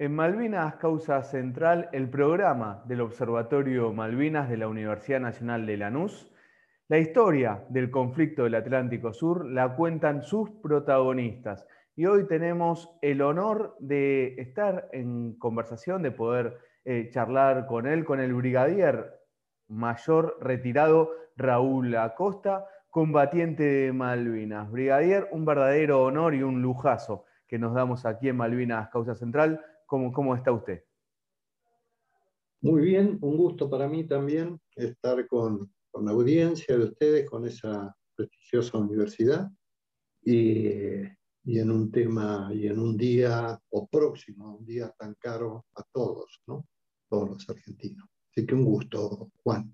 En Malvinas Causa Central, el programa del Observatorio Malvinas de la Universidad Nacional de Lanús, la historia del conflicto del Atlántico Sur la cuentan sus protagonistas. Y hoy tenemos el honor de estar en conversación, de poder eh, charlar con él, con el brigadier mayor retirado Raúl Acosta, combatiente de Malvinas. Brigadier, un verdadero honor y un lujazo que nos damos aquí en Malvinas Causa Central ¿Cómo, está usted? Muy bien, un gusto para mí también estar con, la audiencia de ustedes, con esa prestigiosa universidad y, en un tema y en un día o próximo, un día tan caro a todos, ¿no? Todos los argentinos. Así que un gusto, Juan.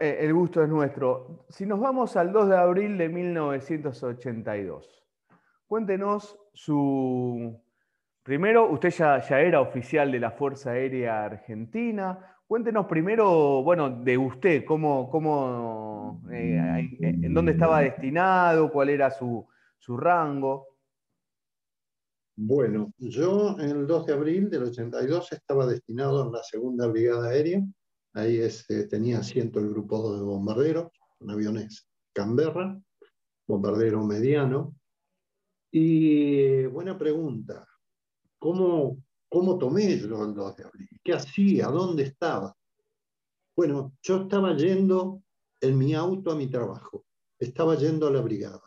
Eh, el gusto es nuestro. Si nos vamos al 2 de abril de 1982, cuéntenos su, Primero, usted ya, era oficial de la Fuerza Aérea Argentina. Cuéntenos primero, bueno, de usted, cómo, cómo eh, en dónde estaba destinado, cuál era su, rango. Bueno, yo el 2 de abril del 82 estaba destinado en la Segunda Brigada Aérea. Ahí este, tenía asiento el grupo de bombarderos, con aviones Canberra, bombardero mediano. Y buena pregunta, ¿Cómo, cómo tomé yo el 2 de abril? ¿Qué hacía? ¿Dónde estaba? Bueno, yo estaba yendo en mi auto a mi trabajo, estaba yendo a la brigada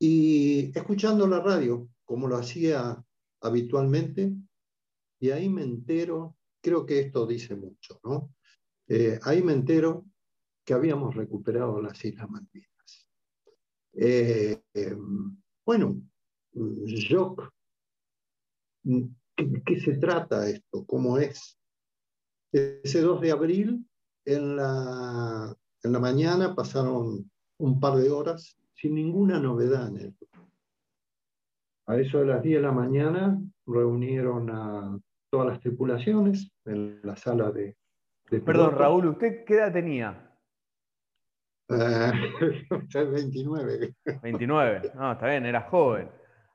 y escuchando la radio, como lo hacía habitualmente, y ahí me entero, creo que esto dice mucho, ¿no? Eh, ahí me entero que habíamos recuperado las Islas Malvinas. Eh, eh, bueno, yo ¿Qué, se trata esto? ¿Cómo es? Ese 2 de abril, en la, en la mañana, pasaron un par de horas sin ninguna novedad en el A eso de las 10 de la mañana reunieron a todas las tripulaciones en la sala de... Perdón, Raúl, ¿usted qué edad tenía? Uh, 29. 29, no, está bien, era joven.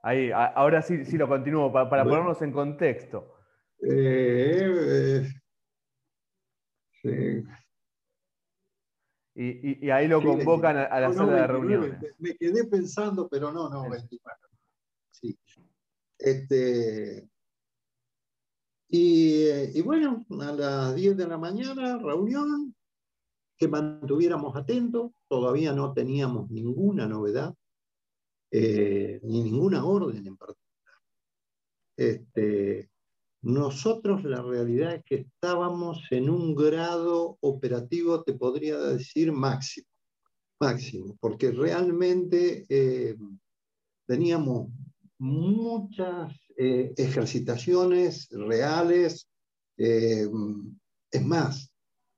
Ahí, ahora sí, sí lo continúo, para, ponernos en contexto. Eh, sí. y, ahí lo convocan a, la sala de reuniones. Me, quedé pensando, pero no, no, 24. Sí. Este, y, y, bueno, a las 10 de la mañana, reunión, que mantuviéramos atentos, todavía no teníamos ninguna novedad. Eh, ni ninguna orden en particular. Este, nosotros la realidad es que estábamos en un grado operativo, te podría decir, máximo, máximo, porque realmente eh, teníamos muchas eh, ejercitaciones reales. es más,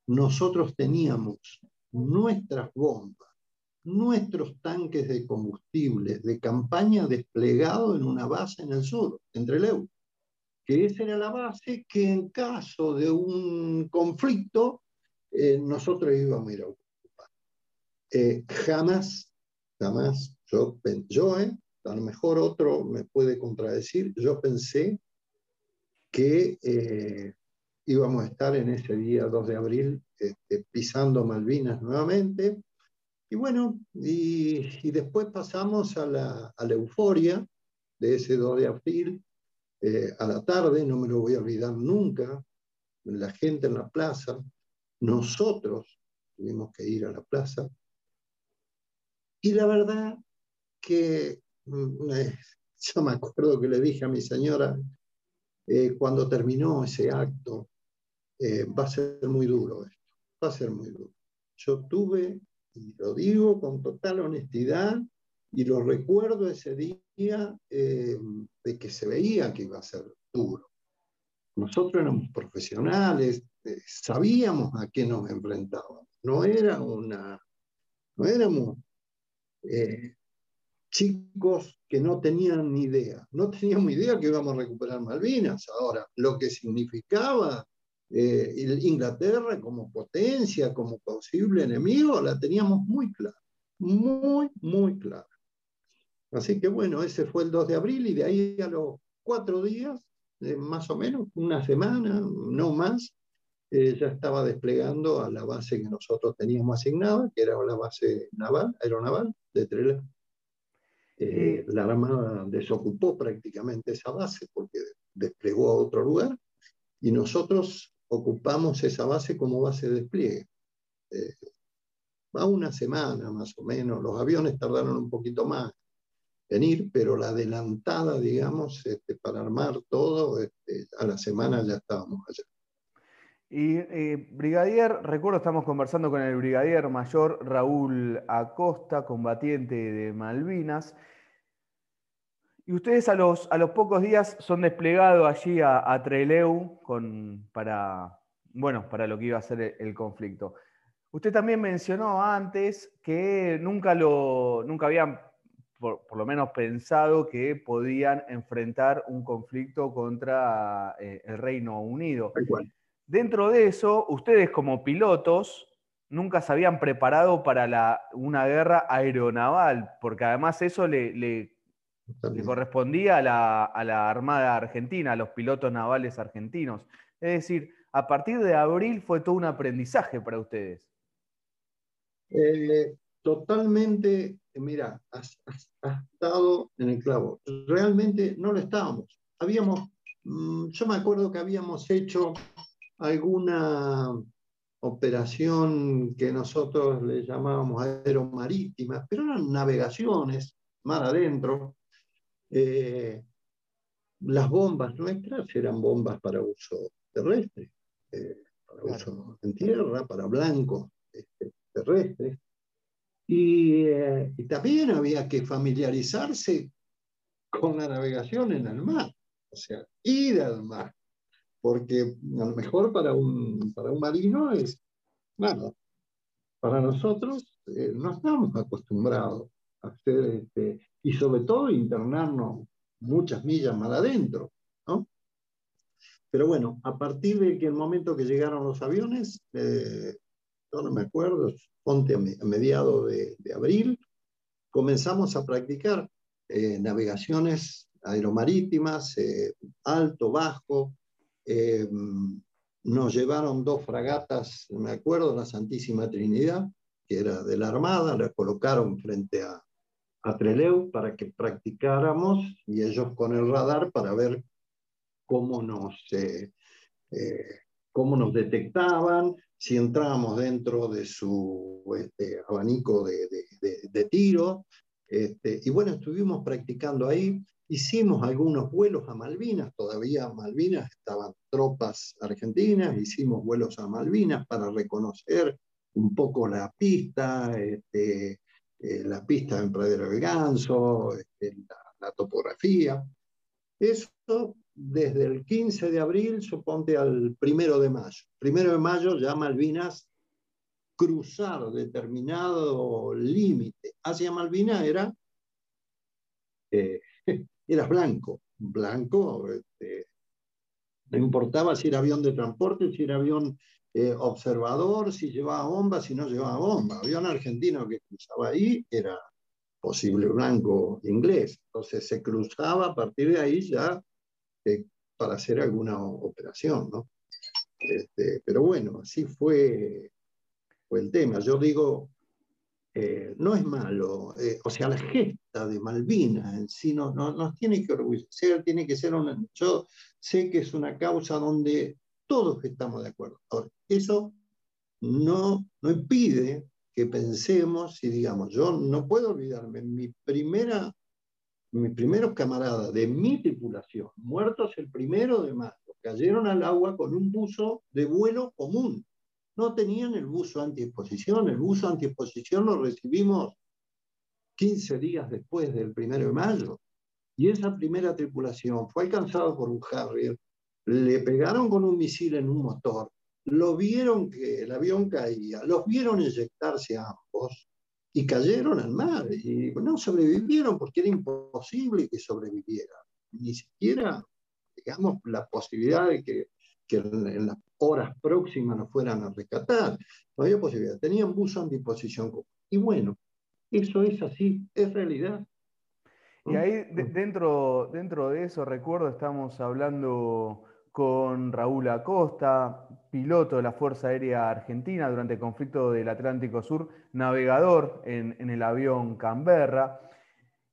nosotros teníamos nuestras bombas nuestros tanques de combustible de campaña desplegados en una base en el sur, entre Leu, que esa era la base que en caso de un conflicto eh, nosotros íbamos a ir a ocupar. Eh, jamás, jamás, yo, yo eh, a lo mejor otro me puede contradecir, yo pensé que íbamos a estar en ese día 2 de abril este, pisando Malvinas nuevamente, y bueno, y, después pasamos a la, euforia de ese 2 de abril, eh, a la tarde, no me lo voy a olvidar nunca, la gente en la plaza, nosotros tuvimos que ir a la plaza. Y la verdad que mm, eh, yo me acuerdo que le dije a mi señora, eh, cuando terminó ese acto, va a ser muy duro esto, va a ser muy duro. Yo tuve y lo digo con total honestidad, y lo recuerdo ese día eh, de que se veía que iba a ser duro. Nosotros éramos profesionales, eh, sabíamos a qué nos enfrentábamos. No era una, no éramos eh, chicos que no tenían ni idea. No teníamos idea que íbamos a recuperar Malvinas. Ahora, lo que significaba eh, Inglaterra como potencia, como posible enemigo, la teníamos muy clara, muy, muy clara. Así que bueno, ese fue el 2 de abril y de ahí a los cuatro días más o menos, una semana, no más, ya estaba desplegando a la base que nosotros teníamos asignada, que era la base naval, aeronaval de Trelew. Eh, la Armada desocupó prácticamente esa base porque desplegó a otro lugar y nosotros ocupamos esa base como base de despliegue. Eh, a una semana más o menos, los aviones tardaron un poquito más en ir, pero la adelantada, digamos, este, para armar todo, este, a la semana ya estábamos allá. Y eh, Brigadier, recuerdo estamos conversando con el Brigadier Mayor Raúl Acosta, combatiente de Malvinas. Y ustedes a los, a los pocos días son desplegados allí a, Treleu con, para, bueno, para lo que iba a ser el, conflicto. Usted también mencionó antes que nunca, lo, nunca habían, por, lo menos, pensado que podían enfrentar un conflicto contra eh, el Reino Unido. Dentro de eso, ustedes como pilotos nunca se habían preparado para una guerra aeronaval, porque además eso le, le, correspondía a la, Armada Argentina, a los pilotos navales argentinos. Es decir, a partir de abril fue todo un aprendizaje para ustedes. Eh, totalmente, mira, has, estado en el clavo. Realmente no lo estábamos. Habíamos, mm, yo me acuerdo que habíamos hecho alguna operación que nosotros le llamábamos aeromarítima, pero eran navegaciones mar adentro. Eh, las bombas nuestras eran bombas para uso terrestre, eh, para uso en tierra, para blancos este, terrestres. Y, eh, y, también había que familiarizarse con la navegación en el mar, o sea, ir al mar porque a lo mejor para un, para un marino es nada. Para nosotros eh, no estamos acostumbrados a hacer, este, y sobre todo internarnos muchas millas más adentro, ¿no? Pero bueno, a partir de que el momento que llegaron los aviones, eh, yo no me acuerdo, ponte a, mediados de, abril, comenzamos a practicar eh, navegaciones aeromarítimas, alto, bajo, eh, nos llevaron dos fragatas, me acuerdo, la Santísima Trinidad, que era de la Armada, la colocaron frente a, a Treleu para que practicáramos y ellos con el radar para ver cómo nos, eh, eh, cómo nos detectaban, si entrábamos dentro de su este, abanico de, de, tiro. Este, y bueno, estuvimos practicando ahí. Hicimos algunos vuelos a Malvinas, todavía Malvinas estaban tropas argentinas, hicimos vuelos a Malvinas para reconocer un poco la pista, este, eh, la pista en Pradera del Ganso, este, la, topografía. Eso desde el 15 de abril, suponte al primero de mayo. Primero de mayo ya Malvinas cruzar determinado límite hacia Malvinas era eh, eras blanco, blanco, este, no importaba si era avión de transporte, si era avión eh, observador, si llevaba bomba, si no llevaba bomba. Avión argentino que cruzaba ahí era posible blanco inglés. Entonces se cruzaba a partir de ahí ya eh, para hacer alguna operación, ¿no? Este, pero bueno, así fue, fue el tema. Yo digo, eh, no es malo, o sea, la gesta de Malvinas en sí no, nos tiene que orgullecer, tiene que ser una... Yo sé que es una causa donde todos estamos de acuerdo. Ahora, eso no, no impide que pensemos y digamos, yo no puedo olvidarme, mi primera, mis primeros camaradas de mi tripulación, muertos el primero de mayo, cayeron al agua con un buzo de vuelo común no tenían el buzo antiexposición. El buzo antiexposición lo recibimos 15 días después del 1 de mayo. Y esa primera tripulación fue alcanzada por un Harrier, le pegaron con un misil en un motor, lo vieron que el avión caía, los vieron inyectarse ambos y cayeron al mar. Y no sobrevivieron porque era imposible que sobrevivieran. Ni siquiera, digamos, la posibilidad de que en las horas próximas nos fueran a rescatar. No había posibilidad. Tenían buzo en disposición. Y bueno, eso es así, es realidad. Y ahí dentro, dentro de eso, recuerdo, estamos hablando con Raúl Acosta, piloto de la Fuerza Aérea Argentina durante el conflicto del Atlántico Sur, navegador en, el avión Canberra.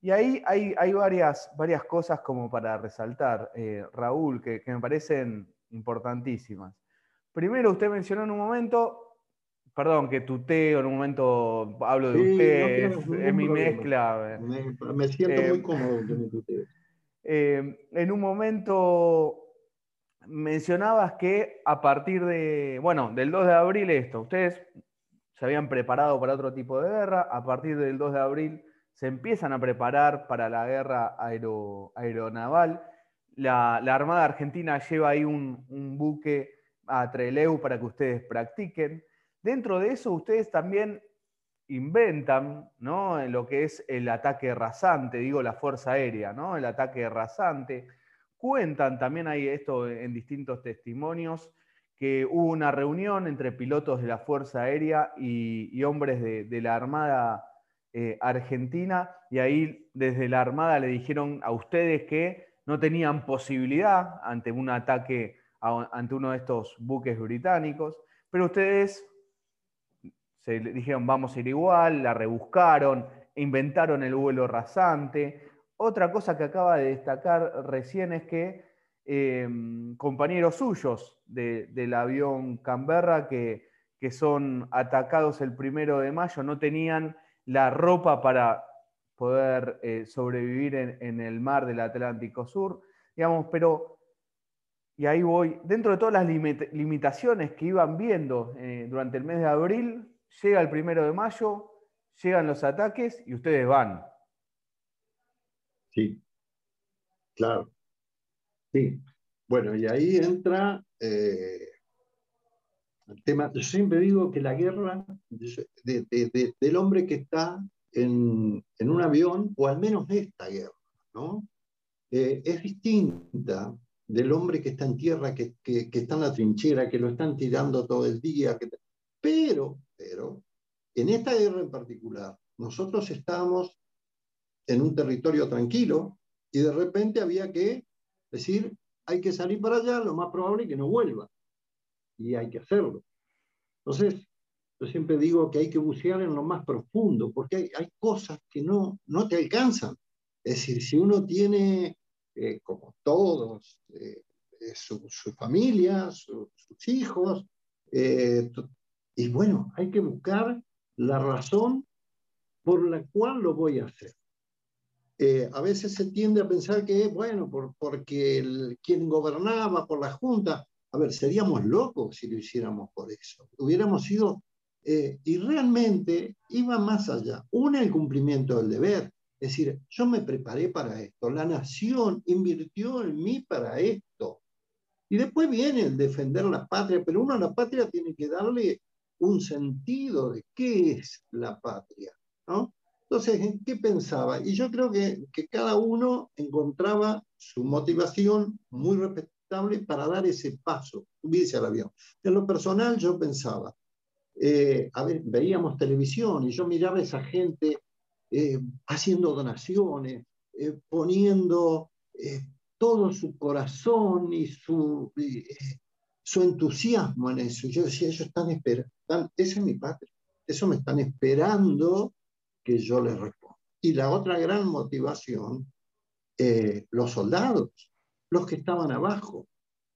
Y ahí hay, hay varias, varias, cosas como para resaltar, eh, Raúl, que, me parecen importantísimas. Primero, usted mencionó en un momento, perdón, que tuteo, en un momento hablo de usted, es, mi mezcla. Me, siento muy eh, cómodo que me tuteo. Eh, en un momento mencionabas que a partir de, bueno, del 2 de abril esto, ustedes se habían preparado para otro tipo de guerra, a partir del 2 de abril se empiezan a preparar para la guerra aeronaval. La, Armada Argentina lleva ahí un, buque a Treleu para que ustedes practiquen. Dentro de eso, ustedes también inventan ¿no? Lo que es el ataque rasante, digo la Fuerza Aérea, ¿no? el ataque rasante Cuentan también hay esto en distintos testimonios que hubo una reunión entre pilotos de la Fuerza Aérea y, hombres de, la Armada eh, Argentina y ahí desde la Armada le dijeron a ustedes que no tenían posibilidad ante un ataque ante uno de estos buques británicos, pero ustedes se dijeron vamos a ir igual, la rebuscaron, inventaron el vuelo rasante, otra cosa que acaba de destacar recién es que em, compañeros suyos del avión Canberra que, son atacados el primero de mayo no tenían la ropa para poder eh, sobrevivir en, el mar del Atlántico Sur, digamos, pero, y ahí voy, dentro de todas las limitaciones que iban viendo eh, durante el mes de abril, llega el primero de mayo, llegan los ataques y ustedes van. Sí, claro. Sí. Bueno, y ahí entra eh, el tema. Yo siempre digo que la guerra del hombre que está en, un avión, o al menos esta guerra, ¿no? Eh, es distinta del hombre que está en tierra, que, está en la trinchera, que lo están tirando todo el día. pero, pero, en esta guerra en particular, nosotros estamos en un territorio tranquilo y de repente había que decir, hay que salir para allá, lo más probable es que no vuelva. Y hay que hacerlo. Entonces, yo siempre digo que hay que bucear en lo más profundo, porque hay, cosas que no, no te alcanzan. Es decir, si uno tiene, eh, como todos, eh, eh, su, familia, sus hijos, y bueno, hay que buscar la razón por la cual lo voy a hacer. Eh, a veces se tiende a pensar que, bueno, por, porque el, quien gobernaba por la Junta, a ver, seríamos locos si lo hiciéramos por eso. Hubiéramos sido, eh, y realmente iba más allá. Una, el cumplimiento del deber. Es decir, yo me preparé para esto, la nación invirtió en mí para esto. Y después viene el defender la patria, pero uno a la patria tiene que darle un sentido de qué es la patria, ¿no? Entonces, ¿qué pensaba? Y yo creo que, que cada uno encontraba su motivación muy respetable para dar ese paso, subirse al avión. En lo personal, yo pensaba, eh, a ver, veíamos televisión y yo miraba a esa gente eh, haciendo donaciones, eh, poniendo todo su corazón y su, su entusiasmo en eso. Yo decía, ellos están esperando, ese es mi patria, eso me están esperando que yo les respondo. Y la otra gran motivación, eh, los soldados, los que estaban abajo.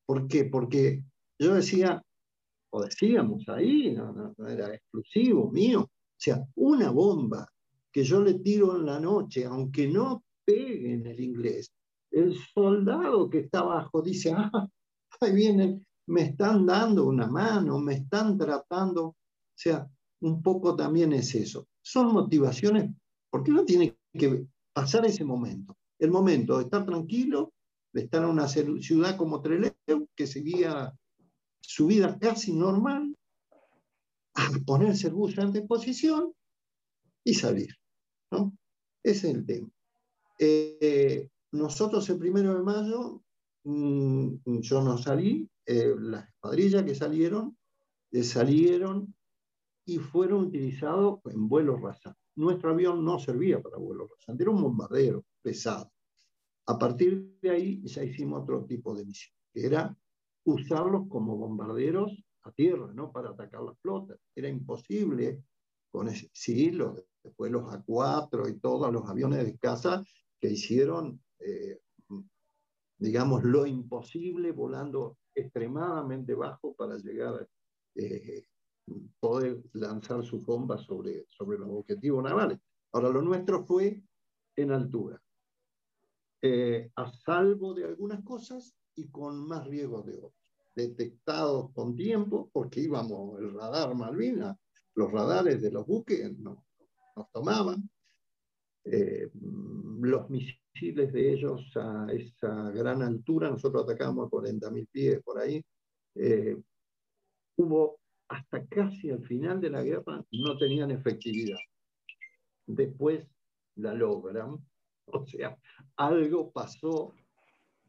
¿Por qué? Porque yo decía, o decíamos ahí, no, era exclusivo mío, o sea, una bomba que yo le tiro en la noche, aunque no pegue en el inglés, el soldado que está abajo dice, ah, ahí vienen, me están dando una mano, me están tratando, o sea, un poco también es eso son motivaciones, porque uno tiene que pasar ese momento. El momento de estar tranquilo, de estar en una ciudad como Trelew, que seguía su vida casi normal, a ponerse el bus en disposición y salir. ¿no? Ese es el tema. Eh, nosotros el primero de mayo, mm, yo no salí, eh, las cuadrillas que salieron, eh, salieron y fueron utilizados en vuelos rasantes. Nuestro avión no servía para vuelos rasantes, era un bombardero. pesado. A partir de ahí ya hicimos otro tipo de misión, que era usarlos como bombarderos a tierra, ¿no? Para atacar las flotas. Era imposible con ese, sí, después los A4 y todos los aviones de caza que hicieron, eh, digamos, lo imposible volando extremadamente bajo para llegar eh, poder lanzar sus bombas sobre, sobre los objetivos navales. Ahora, lo nuestro fue en altura, eh, a salvo de algunas cosas y con más riesgo de otras. Detectados con tiempo, porque íbamos el radar Malvinas, los radares de los buques nos, nos tomaban, eh, los misiles de ellos a esa gran altura, nosotros atacamos a 40.000 pies por ahí, eh, hubo hasta casi al final de la guerra, no tenían efectividad. Después la logran, o sea, algo pasó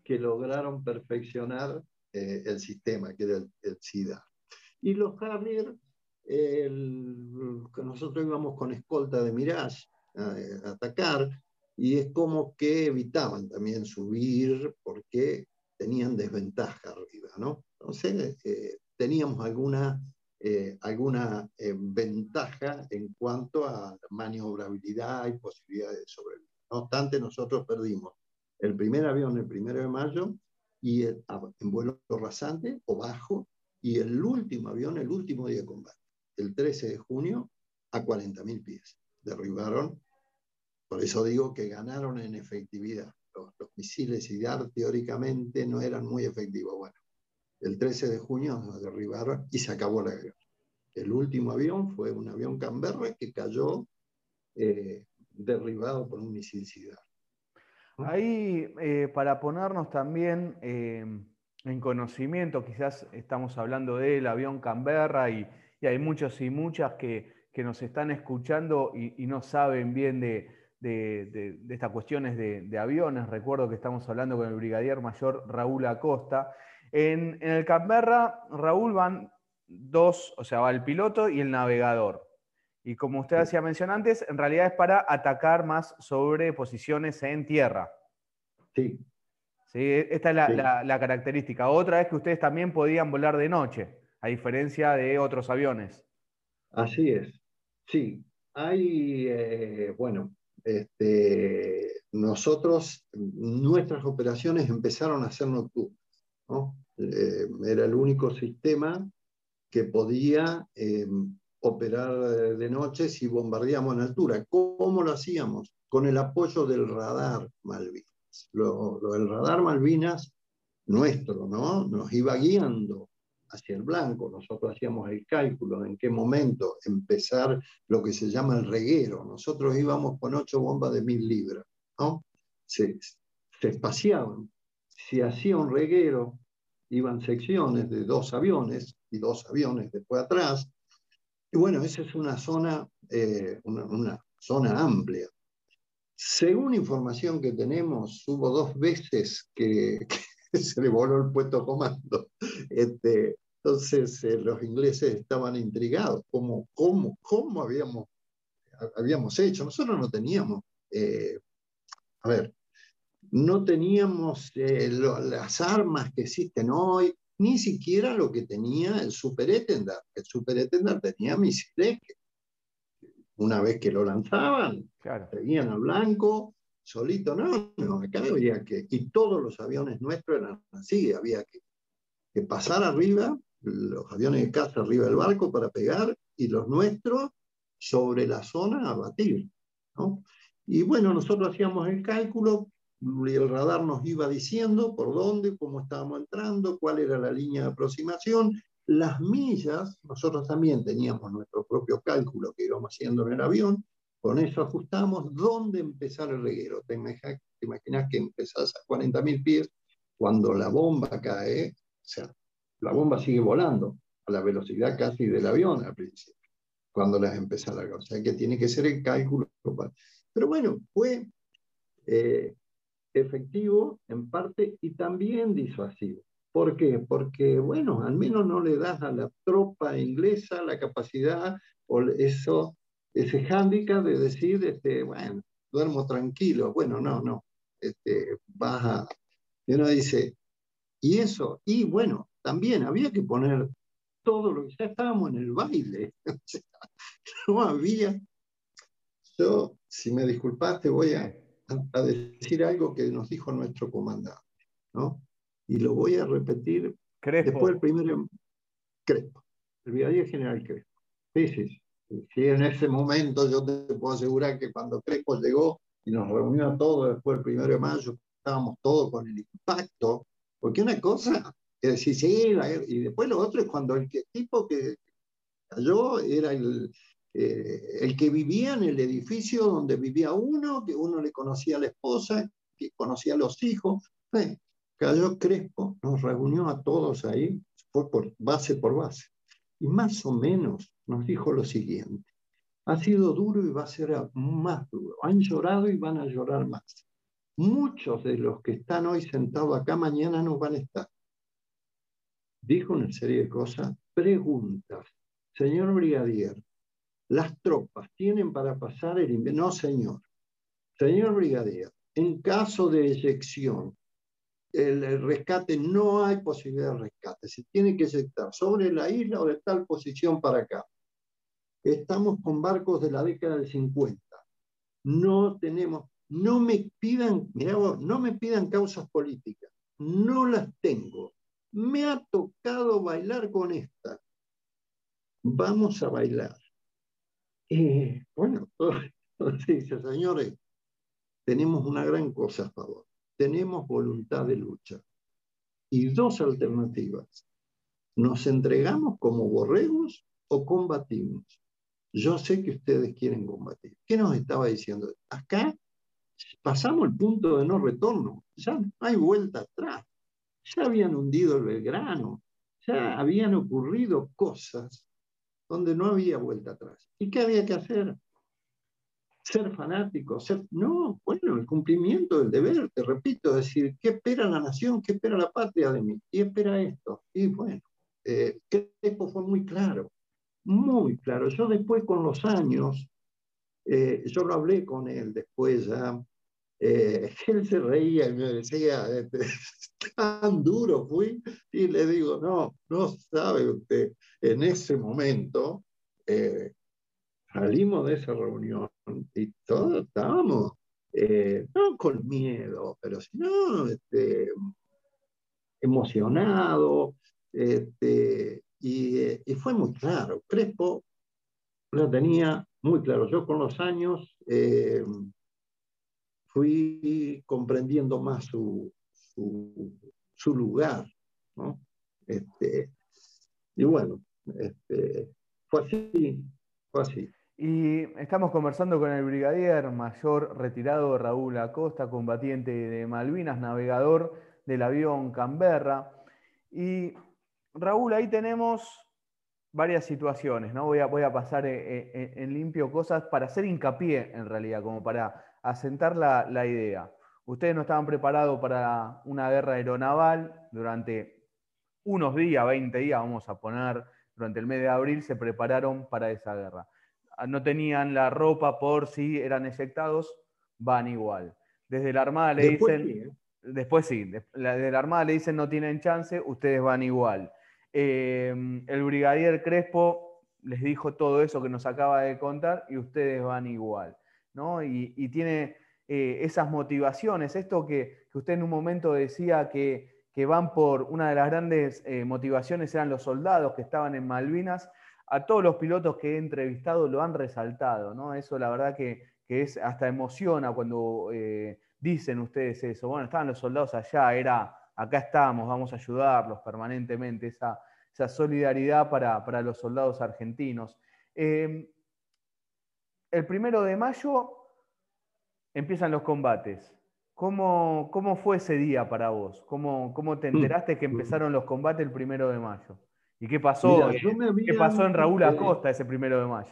que lograron perfeccionar eh, el sistema, que era el, SIDA. Y los Harrier, nosotros íbamos con escolta de Mirage, a, atacar, y es como que evitaban también subir porque tenían desventaja arriba, ¿no? Entonces, eh, teníamos alguna, eh, alguna eh, ventaja en cuanto a maniobrabilidad y posibilidades de sobrevivir. No obstante, nosotros perdimos el primer avión el primero de mayo y en vuelo rasante o bajo, y el último avión el último día de combate, el 13 de junio, a 40.000 pies. Derribaron por eso digo que ganaron en efectividad. Los, misiles IDAR teóricamente no eran muy efectivos. Bueno, el 13 de junio nos derribaron y se acabó la guerra. El último avión fue un avión Canberra que cayó eh, derribado por un misil SIDAR. Ahí, eh, para ponernos también eh, en conocimiento, quizás estamos hablando del avión Canberra y, hay muchos y muchas que, nos están escuchando y no saben bien de, de, estas cuestiones de, aviones. Recuerdo que estamos hablando con el brigadier mayor Raúl Acosta. En, el Canberra, Raúl van dos, o sea, va el piloto y el navegador. Y como usted hacía mención antes, en realidad es para atacar más sobre posiciones en tierra. Sí. ¿Sí? Esta es la, la, característica. Otra es que ustedes también podían volar de noche, a diferencia de otros aviones. Así es. Sí. Hay, eh, bueno, este, nosotros, nuestras operaciones empezaron a ser nocturnas. Eh, era el único sistema que podía em, operar de noche si bombardeamos en altura. ¿Cómo lo hacíamos? Con el apoyo del radar Malvinas. Lo, el radar Malvinas nuestro, ¿no? Nos iba guiando hacia el blanco. Nosotros hacíamos el cálculo de en qué momento empezar lo que se llama el reguero. Nosotros íbamos con ocho bombas de mil libras, ¿no? Se, se espaciaban. Si hacía un reguero, iban secciones de dos aviones y dos aviones después atrás. Y bueno, esa es una zona, eh, una, zona amplia. Según información que tenemos, hubo dos veces que, se le voló el puesto comando. Este, entonces eh, los ingleses estaban intrigados, ¿cómo, cómo, cómo habíamos, habíamos hecho? Nosotros no teníamos, eh, a ver, no teníamos eh, las armas que existen hoy, ni siquiera lo que tenía el superetendar. El superetendar tenía misiles que una vez que lo lanzaban, claro. seguían al blanco, solito, no, no, acá había que, y todos los aviones nuestros eran así, había que, pasar arriba, los aviones de caza arriba del barco para pegar, y los nuestros sobre la zona a batir. ¿no? Y bueno, nosotros hacíamos el cálculo, el radar nos iba diciendo por dónde, cómo estábamos entrando, cuál era la línea de aproximación, las millas, nosotros también teníamos nuestro propio cálculo que íbamos haciendo en el avión, con eso ajustamos dónde empezar el reguero. Te imaginas que empezás a 40.000 pies cuando la bomba cae, o sea, la bomba sigue volando a la velocidad casi del avión al principio, cuando las empieza a largar. O sea que tiene que ser el cálculo. Pero bueno, fue eh, efectivo en parte y también disuasivo. ¿Por qué? Porque, bueno, al menos no le das a la tropa inglesa la capacidad o eso ese hándicap de decir, este, bueno, duermo tranquilo. Bueno, no, no. Este, vas a... Y uno dice, y eso, y bueno, también había que poner todo lo que ya estábamos en el baile. no había. Yo, si me disculpaste, voy a, a, decir algo que nos dijo nuestro comandante, ¿no? Y lo voy a repetir después del primero. Crespo, el brigadier general Crespo. Sí, sí, sí. en ese momento yo te puedo asegurar que cuando Crespo llegó y nos reunió a todos después del primero de mayo, estábamos todos con el impacto, porque una cosa es decir, sí, y después lo otro es cuando el tipo que cayó era el, eh, el que vivía en el edificio donde vivía uno, que uno le conocía a la esposa, que conocía a los hijos. cayó Crespo, nos reunió a todos ahí, fue por base por base. Y más o menos nos dijo lo siguiente, ha sido duro y va a ser más duro. Han llorado y van a llorar más. Muchos de los que están hoy sentados acá mañana no van a estar. Dijo una serie de cosas, preguntas. Señor Brigadier, las tropas tienen para pasar el invierno. No, señor. Señor Brigadier, en caso de eyección, el, rescate, no hay posibilidad de rescate. Se tiene que eyectar sobre la isla o de tal posición para acá. Estamos con barcos de la década del 50. No tenemos, no me pidan, no me pidan causas políticas. No las tengo. Me ha tocado bailar con esta. Vamos a bailar. Y bueno, señores, tenemos una gran cosa a favor. Tenemos voluntad de lucha. Y dos alternativas. ¿Nos entregamos como borregos o combatimos? Yo sé que ustedes quieren combatir. ¿Qué nos estaba diciendo? Acá pasamos el punto de no retorno. Ya no hay vuelta atrás. Ya habían hundido el Belgrano. Ya habían ocurrido cosas donde no había vuelta atrás. ¿Y qué había que hacer? Ser fanático, ser... No, bueno, el cumplimiento del deber, te repito, decir, ¿qué espera la nación? ¿Qué espera la patria de mí? Y espera esto. Y bueno, eh, fue muy claro, muy claro. Yo después con los años, eh, yo lo hablé con él después ya, eh, él se reía y me decía, este, tan duro fui, y le digo, no, no sabe usted, en ese momento eh, salimos de esa reunión y todos estábamos, eh, no con miedo, pero sino este, emocionados, este, y, y, fue muy claro, Crespo lo tenía muy claro, yo con los años fui comprendiendo más su, su, lugar. ¿no? Este, y bueno, este, fue así, fue así. Y estamos conversando con el brigadier mayor retirado Raúl Acosta, combatiente de Malvinas, navegador del avión Canberra. Y Raúl, ahí tenemos varias situaciones, ¿no? Voy a, voy a pasar en, en, limpio cosas para hacer hincapié, en realidad, como para asentar la, la idea. Ustedes no estaban preparados para una guerra aeronaval durante unos días, 20 días, vamos a poner, durante el mes de abril se prepararon para esa guerra. Ah, no tenían la ropa por si eran eyectados, van igual. Desde la Armada le dicen, ¿eh? después sí, desde la Armada le dicen no tienen chance, ustedes van igual. Em, el brigadier Crespo les dijo todo eso que nos acaba de contar y ustedes van igual. Y, tiene eh, esas motivaciones, esto que, usted en un momento decía que, van por una de las grandes eh, motivaciones eran los soldados que estaban en Malvinas, a todos los pilotos que he entrevistado lo han resaltado, ¿no? Eso la verdad que, es hasta emociona cuando eh, dicen ustedes eso. Bueno, estaban los soldados allá, era acá estamos, vamos a ayudarlos permanentemente, esa, solidaridad para, para, los soldados argentinos el primero de mayo empiezan los combates. ¿Cómo, cómo fue ese día para vos? ¿Cómo, ¿Cómo, te mm. enteraste que empezaron los combates el primero de mayo? ¿Y qué pasó? ¿Qué pasó en Raúl Acosta ese primero de mayo?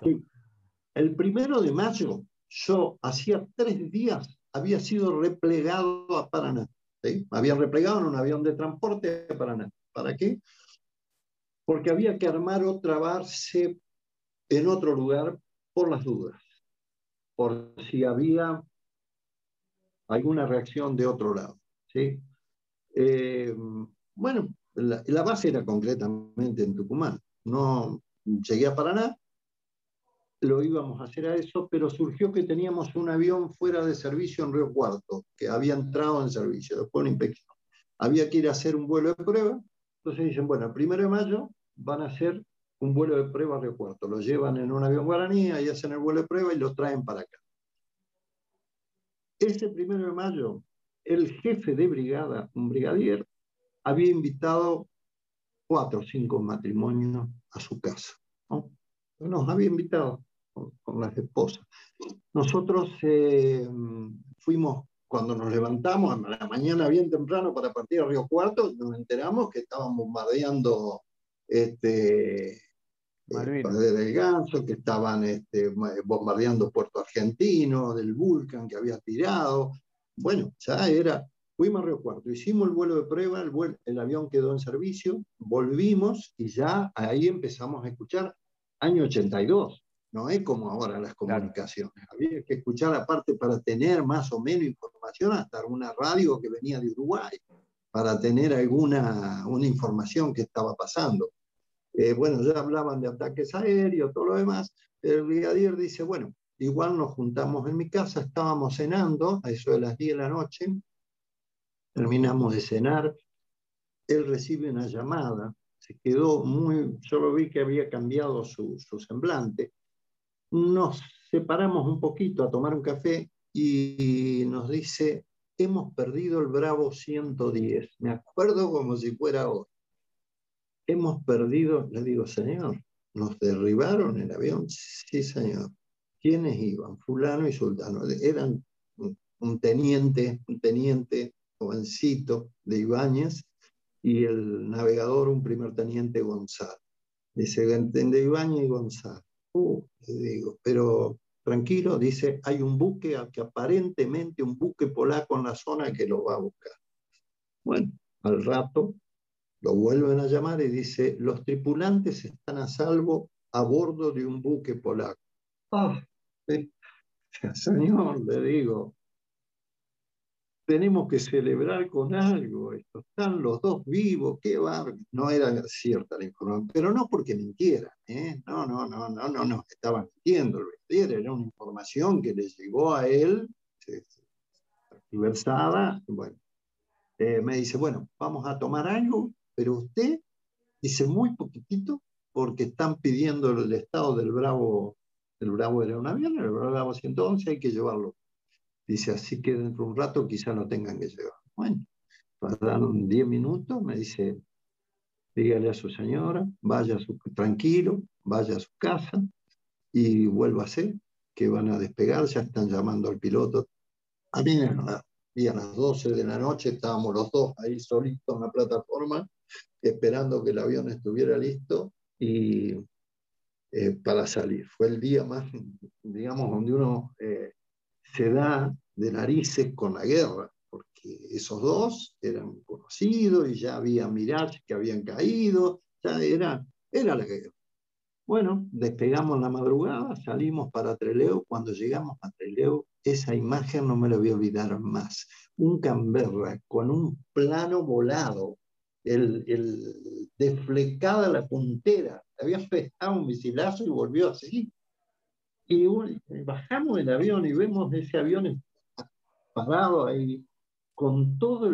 El primero de mayo, yo hacía tres días había sido replegado a Paraná. ¿sí? Me habían replegado en un avión de transporte a Paraná. ¿Para qué? Porque había que armar otra base en otro lugar por las dudas por si había alguna reacción de otro lado. ¿sí? Eh, bueno, la, base era concretamente en Tucumán. No llegué a Paraná, lo íbamos a hacer a eso, pero surgió que teníamos un avión fuera de servicio en Río Cuarto, que había entrado en servicio, después una inspección. Había que ir a hacer un vuelo de prueba, entonces dicen, bueno, el primero de mayo van a hacer un vuelo de prueba a Río Cuarto. Lo llevan en un avión guaraní, ahí hacen el vuelo de prueba y lo traen para acá. Ese primero de mayo, el jefe de brigada, un brigadier, había invitado cuatro o cinco matrimonios a su casa. Nos había invitado con, las esposas. Nosotros eh, fuimos, cuando nos levantamos, a la mañana bien temprano para partir a Río Cuarto, nos enteramos que estaban bombardeando este, del Ganso, que estaban este, bombardeando Puerto Argentino, del Vulcan que había tirado. Bueno, ya era, fuimos a Río Cuarto, hicimos el vuelo de prueba, el, el avión quedó en servicio, volvimos y ya ahí empezamos a escuchar año 82. No es como ahora las comunicaciones. Había que escuchar aparte para tener más o menos información hasta una radio que venía de Uruguay, para tener alguna una información que estaba pasando. Eh, bueno, ya hablaban de ataques aéreos, todo lo demás. El brigadier dice, bueno, igual nos juntamos en mi casa, estábamos cenando, a eso de las 10 de la noche, terminamos de cenar, él recibe una llamada, se quedó muy, solo vi que había cambiado su, su semblante. Nos separamos un poquito a tomar un café y nos dice, hemos perdido el Bravo 110. Me acuerdo como si fuera hoy hemos perdido, le digo, señor, ¿nos derribaron el avión? Sí, señor. ¿Quiénes iban? Fulano y Sultano. Eran un teniente, un teniente jovencito de Ibáñez y el navegador, un primer teniente Gonzalo. Dice, de Ibáñez y Gonzalo. Uh, le digo, pero tranquilo, dice, hay un buque, que aparentemente un buque polaco en la zona que lo va a buscar. Bueno, al rato lo vuelven a llamar y dice, los tripulantes están a salvo a bordo de un buque polaco. Ah, señor, le digo, tenemos que celebrar con algo, están los dos vivos, qué va. No era cierta la información, pero no porque mintieran, ¿eh? no, no, no, no, no, no, estaban mintiendo, era una información que le llegó a él, conversada, bueno, eh, me dice, bueno, vamos a tomar algo, pero usted dice muy poquitito porque están pidiendo el estado del Bravo, el Bravo era un avión, el Bravo 111 hay que llevarlo. Dice, así que dentro de un rato quizá lo tengan que llevar. Bueno, pasaron 10 minutos, me dice, dígale a su señora, vaya tranquilo, vaya a su casa y vuélvase, que van a despegar, ya están llamando al piloto. A mí y a las 12 de la noche estábamos los dos ahí solitos en la plataforma esperando que el avión estuviera listo y eh, para salir. Fue el día más, digamos, donde uno eh, se da de narices con la guerra, porque esos dos eran conocidos y ya había Mirage que habían caído, ya era, era la guerra. Bueno, despegamos la madrugada, salimos para Treleo. Cuando llegamos a Treleo, esa imagen no me la voy a olvidar más. Un Canberra con un plano volado el, el desflecada la puntera, había festado un misilazo y volvió así. Y bajamos del avión y vemos ese avión parado ahí, con toda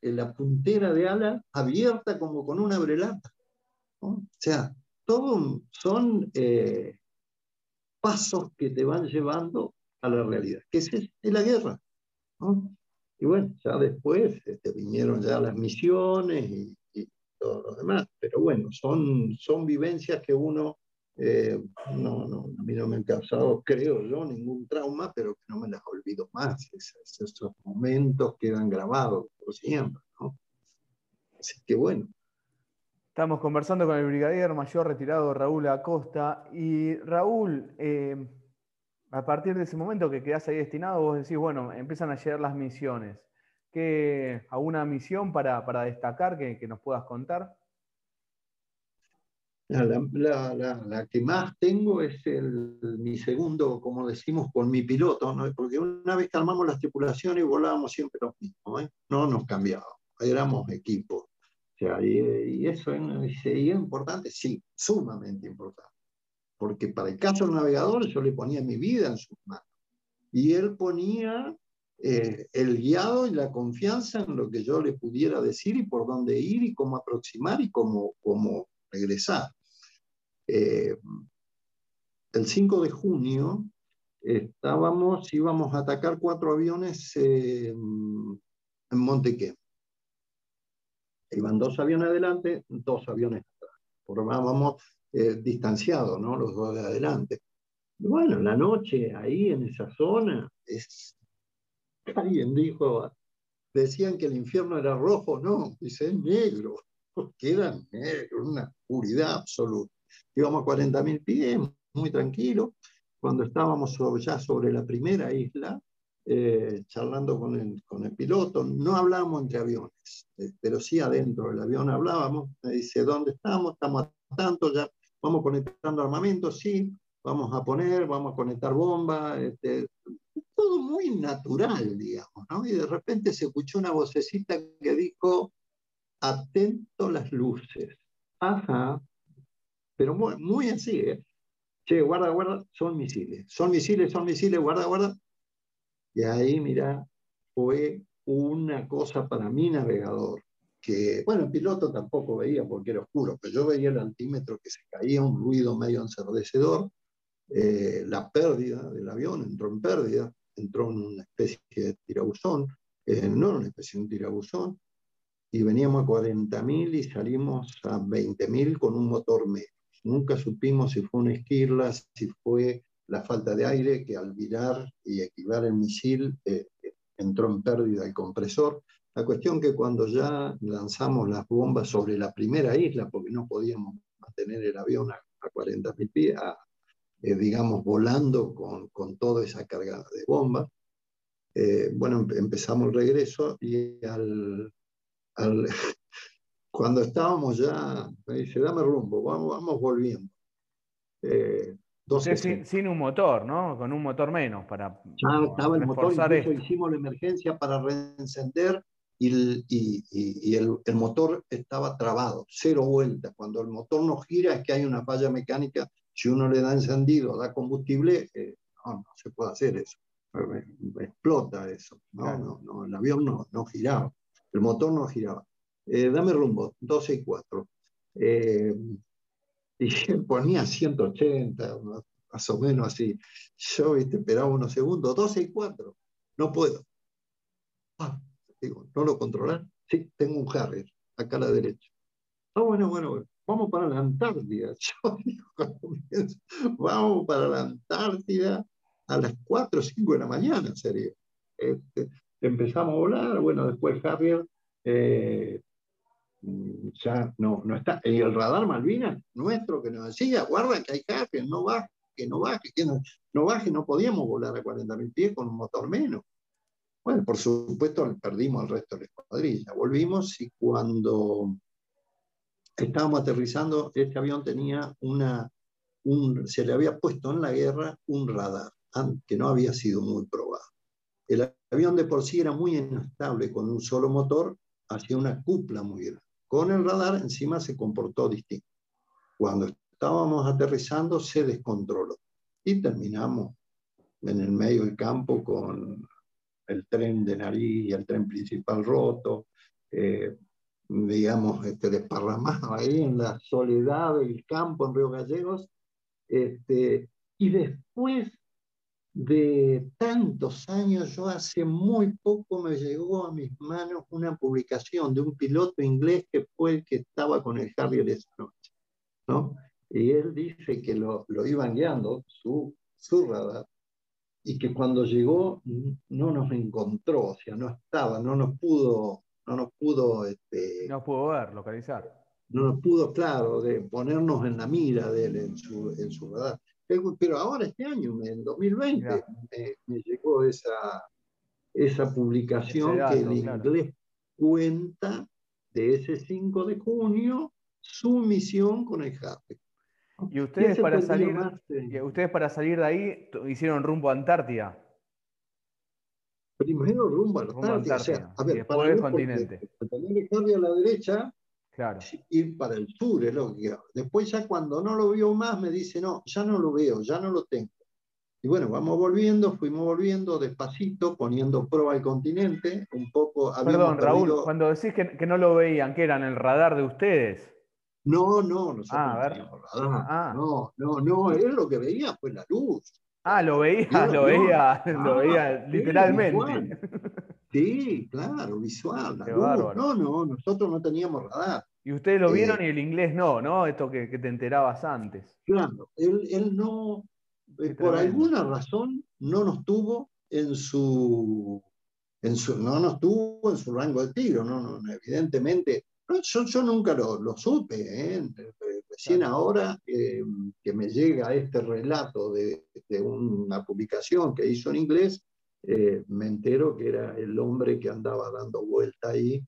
la puntera de ala abierta como con una abrelata. O sea, todo son eh, pasos que te van llevando a la realidad, que es, es la guerra. Y bueno, ya después este, vinieron ya las misiones y, todo lo demás. Pero bueno, son, son vivencias que uno, eh, no, no, a mí no me han causado, creo yo, ningún trauma, pero que no me las olvido más. esos momentos quedan grabados por siempre. Así que bueno. Estamos conversando con el brigadier mayor retirado Raúl Acosta. Y Raúl, eh, a partir de ese momento que quedas ahí destinado, vos decís, bueno, empiezan a llegar las misiones. ¿Qué, ¿Alguna misión para, para destacar que, que, nos puedas contar? La, que más tengo es el, mi segundo, como decimos, con mi piloto, ¿no? porque una vez que armamos las tripulaciones volábamos siempre los mismos, ¿eh? no nos cambiábamos, éramos equipos. O sea, y, eso sería importante, sí, sumamente importante, porque para el caso del navegador yo le ponía mi vida en sus manos y él ponía eh, el guiado y la confianza en lo que yo le pudiera decir y por dónde ir y cómo aproximar y cómo, cómo regresar. Eh, el 5 de junio estábamos, íbamos a atacar cuatro aviones en Montequén. Iban dos aviones adelante, dos aviones atrás. Formábamos eh, ¿no? Los dos de adelante. bueno, la noche ahí en esa zona, es... alguien dijo, decían que el infierno era rojo, no, dice negro, porque era negro, una oscuridad absoluta íbamos a 40.000 pies, muy tranquilo. Cuando estábamos ya sobre la primera isla, eh, charlando con el, con el piloto, no hablábamos entre aviones, eh, pero sí adentro del avión hablábamos. Me dice, ¿dónde estamos? Estamos a tanto, ya vamos conectando armamento, sí, vamos a poner, vamos a conectar bombas, este, todo muy natural, digamos, ¿no? Y de repente se escuchó una vocecita que dijo, atento las luces. Ajá, pero muy, muy así, ¿eh? Che, guarda, guarda, son misiles, son misiles, son misiles, guarda, guarda. Y ahí, mira, fue una cosa para mi navegador, que, bueno, el piloto tampoco veía porque era oscuro, pero yo veía el antímetro que se caía, un ruido medio ensordecedor, eh, la pérdida del avión entró en pérdida, entró en una especie de tirabuzón, eh, no una especie de tirabuzón, y veníamos a 40.000 y salimos a 20.000 con un motor medio. Nunca supimos si fue una esquirla, si fue la falta de aire que al virar y equivar el misil eh, entró en pérdida el compresor. La cuestión que cuando ya lanzamos las bombas sobre la primera isla, porque no podíamos mantener el avión a, 40.000 pies, eh, digamos, volando con, con, toda esa carga de bombas, eh, bueno, empezamos el regreso y al, al, cuando estábamos ya, me dice, dame rumbo, vamos, vamos volviendo. Eh, sin, un motor, ¿no? Con un motor menos para. Ya estaba el motor, incluso hicimos la emergencia para reencender y, el, y, el, el, motor estaba trabado, cero vueltas. Cuando el motor no gira es que hay una falla mecánica. Si uno le da encendido, da combustible, eh, no, no se puede hacer eso. Explota eso. No, no, no, el avión no, no giraba, el motor no giraba. Eh, dame rumbo, 12 y 4. Eh, y ponía 180, más o menos así. Yo ¿viste? esperaba unos segundos, 12 y 4. No puedo. Ah, digo, ¿no lo controlan? Sí, tengo un Harrier, acá a la derecha. Ah, bueno, bueno, vamos para la Antártida. Yo digo, vamos para la Antártida a las 4 o 5 de la mañana, sería. Este, empezamos a volar, bueno, después Harrier eh, ya no, no está. Y el radar Malvinas nuestro que nos decía, guarda que hay que no baje, que no baje, que no, no baje, no podíamos volar a 40.000 pies con un motor menos. Bueno, por supuesto perdimos al resto de la escuadrilla. Volvimos y cuando estábamos aterrizando, este avión tenía una, un, se le había puesto en la guerra un radar que no había sido muy probado. El avión de por sí era muy inestable, con un solo motor, hacía una cupla muy grande. Con el radar encima se comportó distinto. Cuando estábamos aterrizando se descontroló y terminamos en el medio del campo con el tren de nariz el tren principal roto, eh, digamos, este, desparramado ahí en la soledad del campo en Río Gallegos. Este, y después de tantos años, yo hace muy poco me llegó a mis manos una publicación de un piloto inglés que fue el que estaba con el Harrier esa noche, ¿no? Y él dice que lo, lo iban guiando, su, su radar, y que cuando llegó no nos encontró, o sea, no estaba, no nos pudo, no nos pudo... Este, no pudo ver, localizar. No nos pudo, claro, de ponernos en la mira de él en su, en su radar. Pero ahora este año, en 2020, me, llegó esa, esa publicación que el inglés cuenta de ese 5 de junio su misión con el JAPE. ¿Y ustedes para, salir, ustedes para salir de ahí hicieron rumbo a Antártida? Primero rumbo a Antártida. a ver, para el continente. Tener el a la derecha, claro. ir para el sur es lo que Después ya cuando no lo veo más me dice, no, ya no lo veo, ya no lo tengo. Y bueno, vamos volviendo, fuimos volviendo despacito, poniendo prueba al continente, un poco... Perdón, Raúl, cuando decís que, que, no lo veían, que eran el radar de ustedes. No, no, nosotros ah, a ver. radar. Ah. No, no, no, él lo que veía fue la luz. Ah, lo veía, lo veía, lo veía literalmente. Sí, claro, visual. No, no, nosotros no teníamos radar. Y ustedes lo vieron eh, y el inglés no, ¿no? Esto que, que te enterabas antes. Claro, él, él no, eh, por alguna razón no nos tuvo en su, en su, no nos tuvo en su rango de tiro, no, no evidentemente. Yo, yo, nunca lo, lo supe, ¿eh? recién ahora eh, que me llega este relato de, de, una publicación que hizo en inglés, me entero que era el hombre que andaba dando vuelta ahí.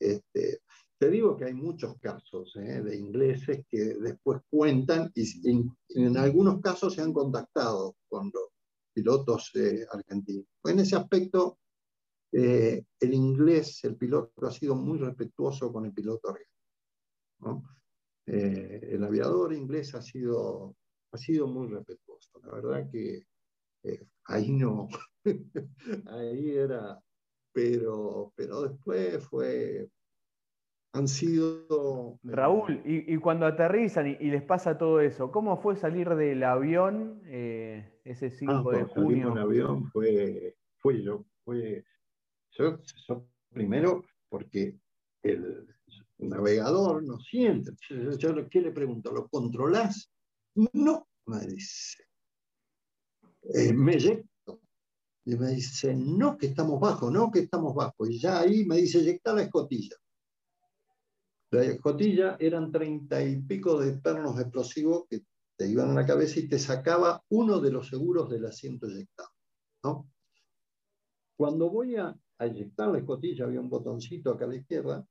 Este, te digo que hay muchos casos ¿eh? de ingleses que después cuentan y, en algunos casos se han contactado con los pilotos eh, argentinos. En ese aspecto, eh, el inglés, el piloto ha sido muy respetuoso con el piloto argentino. el aviador inglés ha sido, ha sido muy respetuoso. La verdad que ahí no, ahí era, pero, pero después fue han sido... Raúl, y, cuando aterrizan y, les pasa todo eso, ¿cómo fue salir del avión eh, ese 5 ah, de junio? El avión fue, fue yo, fue yo, primero porque el navegador no siente. Yo, ¿qué le pregunto? ¿Lo controlás? No, me dice. Eh, me eyecto. Y me dice, no, que estamos bajo, no, que estamos bajo. Y ya ahí me dice, eyecta la escotilla. La escotilla eran treinta y pico de pernos explosivos que te iban a la cabeza y te sacaba uno de los seguros del asiento eyectado. Cuando voy a, eyectar la escotilla, había un botoncito acá a la izquierda,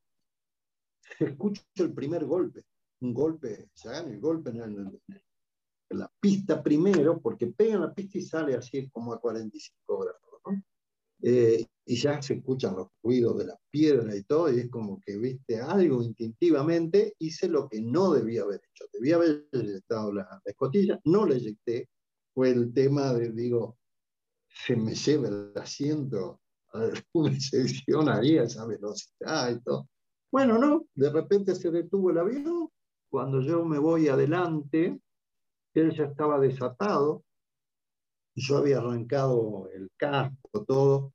escucho el primer golpe, un golpe, se hagan el golpe en, la pista primero, porque pega en la pista y sale así como a 45 grados. ¿no? Eh, y ya se escuchan los ruidos de la piedra y todo, y es como que, viste, algo instintivamente, hice lo que no debía haber hecho. Debía haber eyectado la, escotilla, no la eyecté, fue el tema de, digo, se me lleva el asiento a una sección ahí a esa velocidad y todo. Bueno, no, de repente se detuvo el avión, cuando yo me voy adelante, él ya estaba desatado, yo había arrancado el casco, todo,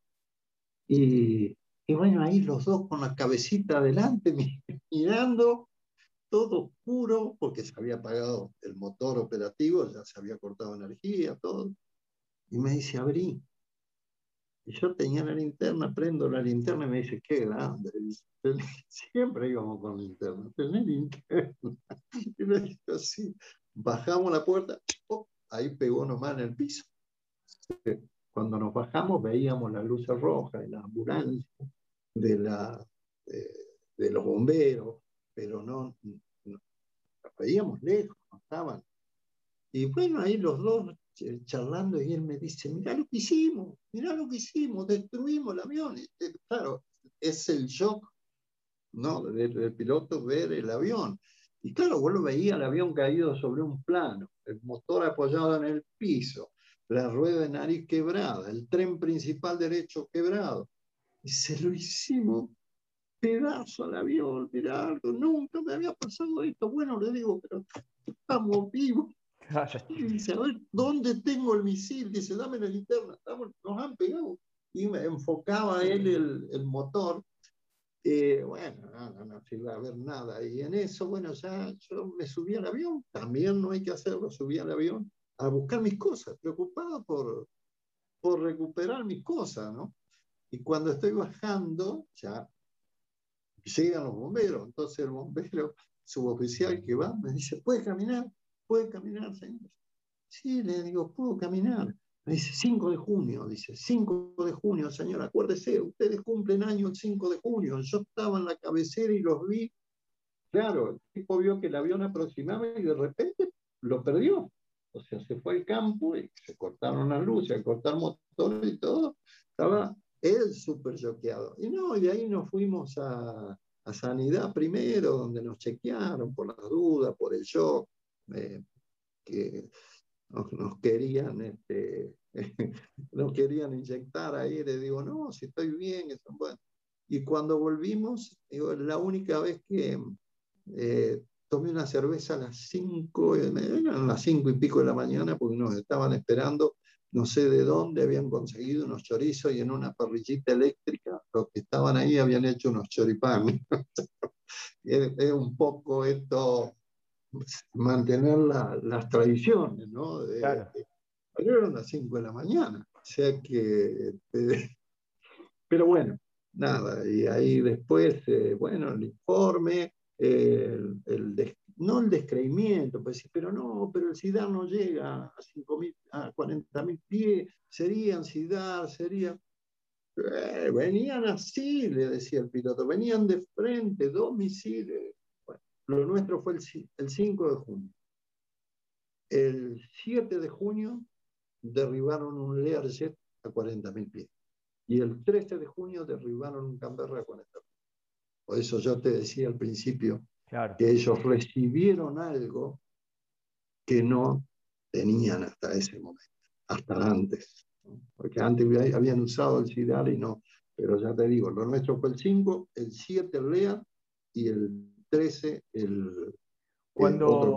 y, bueno, ahí los dos con la cabecita adelante, mirando, todo oscuro, porque se había apagado el motor operativo, ya se había cortado energía, todo. Y me dice, abrí. Yo tenía la linterna, prendo la linterna y me dice, qué grande. Siempre íbamos con linterna, tenés linterna. Y dice así, bajamos la puerta, ahí pegó nomás en el piso. Cuando nos bajamos veíamos las luces rojas de la ambulancia, de, la, de, los bomberos, pero no, veíamos lejos, no estaban. Y bueno, ahí los dos charlando y él me dice, mira lo que hicimos, mira lo que hicimos, destruimos el avión. claro, es el shock ¿no? del, piloto ver el avión. Y claro, vos lo veías el avión caído sobre un plano, el motor apoyado en el piso, la rueda de nariz quebrada, el tren principal derecho quebrado. Y se lo hicimos pedazo al avión, algo, nunca me había pasado esto. Bueno, le digo, pero estamos vivos. Y dice, a ver, ¿dónde tengo el misil? Dice, dame la linterna, nos han pegado. Y me enfocaba él el, el motor. Eh, bueno, no, no, iba a ver nada. Y en eso, bueno, ya yo me subí al avión, también no hay que hacerlo, subí al avión a buscar mis cosas, preocupado por, por recuperar mis cosas, ¿no? Y cuando estoy bajando, ya llegan los bomberos, entonces el bombero suboficial que va me dice, ¿puede caminar? ¿Puede caminar, señor? Sí, le digo, ¿puedo caminar? Me dice, 5 de junio, dice, 5 de junio, señor, acuérdese, ustedes cumplen año el 5 de junio. Yo estaba en la cabecera y los vi claro, el tipo vio que el avión aproximaba y de repente lo perdió. O sea, se fue al campo y se cortaron las luces, se cortaron motores y todo. Estaba él súper choqueado. Y no, y de ahí nos fuimos a, a, Sanidad primero, donde nos chequearon por las dudas, por el shock, eh, que nos, querían, este, nos querían inyectar ahí. Le digo, no, si estoy bien. Bueno. Y cuando volvimos, digo, la única vez que eh, tomé una cerveza a las 5, eran las 5 y pico de la mañana porque nos estaban esperando, no sé de dónde habían conseguido unos chorizos y en una parrillita eléctrica los que estaban ahí habían hecho unos choripanes. es, un poco esto, mantener las tradiciones, ¿no? claro. eran las 5 de la mañana, o sea que... Este, pero bueno, nada, y ahí después, eh, bueno, el informe, el, no el descreimiento, pues, pero no, pero el SIDAR no llega a, 5 a 40.000 pies, serían SIDAR, serían... Eh, venían así, le decía el piloto, venían de frente, dos misiles. Lo nuestro fue el, el 5 de junio. El 7 de junio derribaron un Learjet a 40.000 pies. Y el 13 de junio derribaron un Canberra a 40.000 por eso yo te decía al principio que ellos recibieron algo que no tenían hasta ese momento, hasta antes. Porque antes habían usado el SIDAR y no. Pero ya te digo, lo nuestro fue el 5, el 7 el LEA y el 13 el, cuando,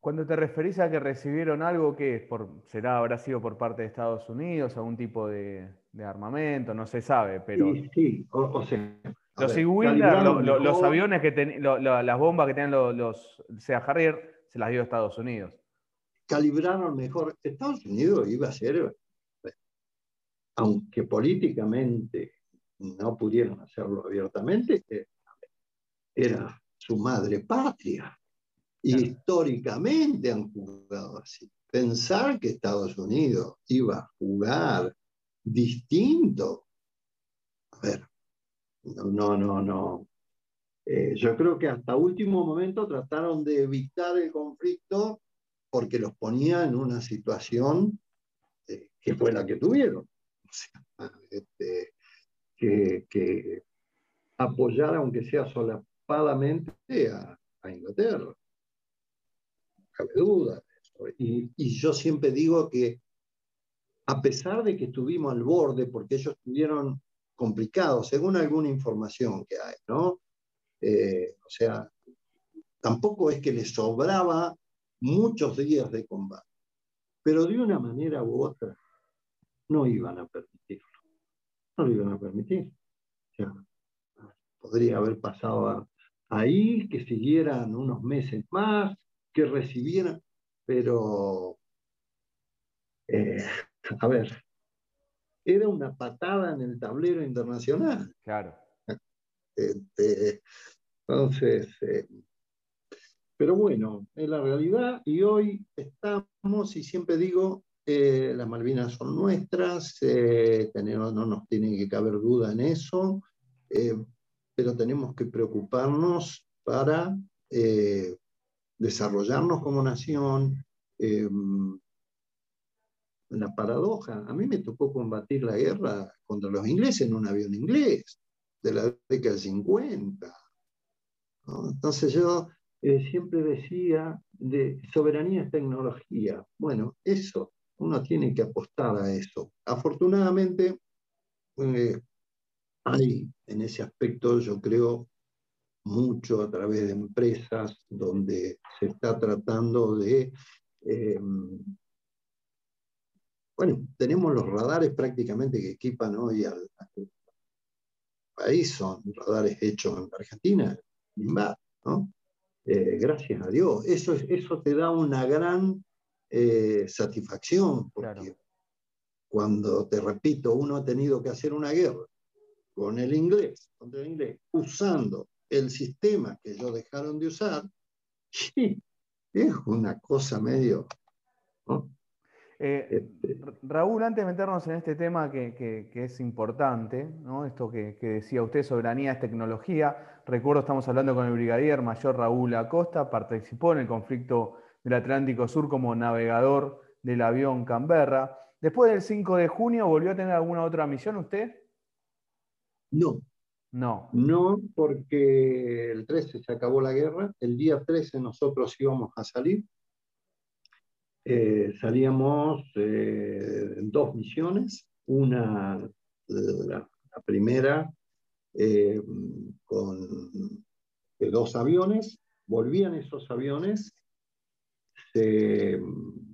Cuando te referís a que recibieron algo, ¿qué es? Por, ¿Será, habrá sido por parte de Estados Unidos, algún tipo de, armamento? No se sabe, pero... Sí, sí. o sea, los los aviones que tenían, las bombas que tenían los, los sea Harrier, se las dio a Estados Unidos. Calibraron mejor. Estados Unidos iba a ser, aunque políticamente no pudieron hacerlo abiertamente, eh, era su madre patria. Y históricamente han jugado así. Pensar que Estados Unidos iba a jugar distinto. A ver, no, no, no. Eh, yo creo que hasta último momento trataron de evitar el conflicto porque los ponía en una situación eh, que fue la que tuvieron. Este, que, apoyar, aunque sea solapadamente, a, Inglaterra. Cabe duda. Y, yo siempre digo que a pesar de que estuvimos al borde, porque ellos tuvieron complicado, según alguna información que hay, ¿no? Eh, o sea, tampoco es que les sobraba muchos días de combate, pero de una manera u otra no iban a permitirlo, no lo iban a permitir. podría haber pasado ahí, que siguieran unos meses más, que recibieran, pero, eh, a ver, era una patada en el tablero internacional. Claro. Este, entonces, eh, pero bueno, es la realidad y hoy estamos, y siempre digo, eh, las Malvinas son nuestras, eh, tenemos, no nos tiene que caber duda en eso, pero tenemos que preocuparnos para desarrollarnos como nación, la paradoja. A mí me tocó combatir la guerra contra los ingleses en un avión inglés de la década del 50. Entonces yo eh, siempre decía, de soberanía es tecnología. Bueno, eso, uno tiene que apostar a eso. Afortunadamente, eh, hay en ese aspecto, yo creo, mucho a través de empresas donde se está tratando de eh, bueno, tenemos los radares prácticamente que equipan hoy al, país, son radares hechos en Argentina, ¿no? Eh, gracias a Dios. Eso, eso te da una gran eh, satisfacción, porque cuando, te repito, uno ha tenido que hacer una guerra con el inglés, contra el inglés, usando el sistema que ellos dejaron de usar, es una cosa medio... Eh, este Raúl, antes de meternos en este tema que, es importante, ¿no? esto que, decía usted, soberanía es tecnología, recuerdo estamos hablando con el brigadier mayor Raúl Acosta, participó en el conflicto del Atlántico Sur como navegador del avión Canberra. Después del 5 de junio, ¿volvió a tener alguna otra misión usted? No. No. No, porque el 13 se acabó la guerra, el día 13 nosotros íbamos a salir eh, salíamos eh, en dos misiones, una, la, primera eh, con dos aviones, volvían esos aviones, se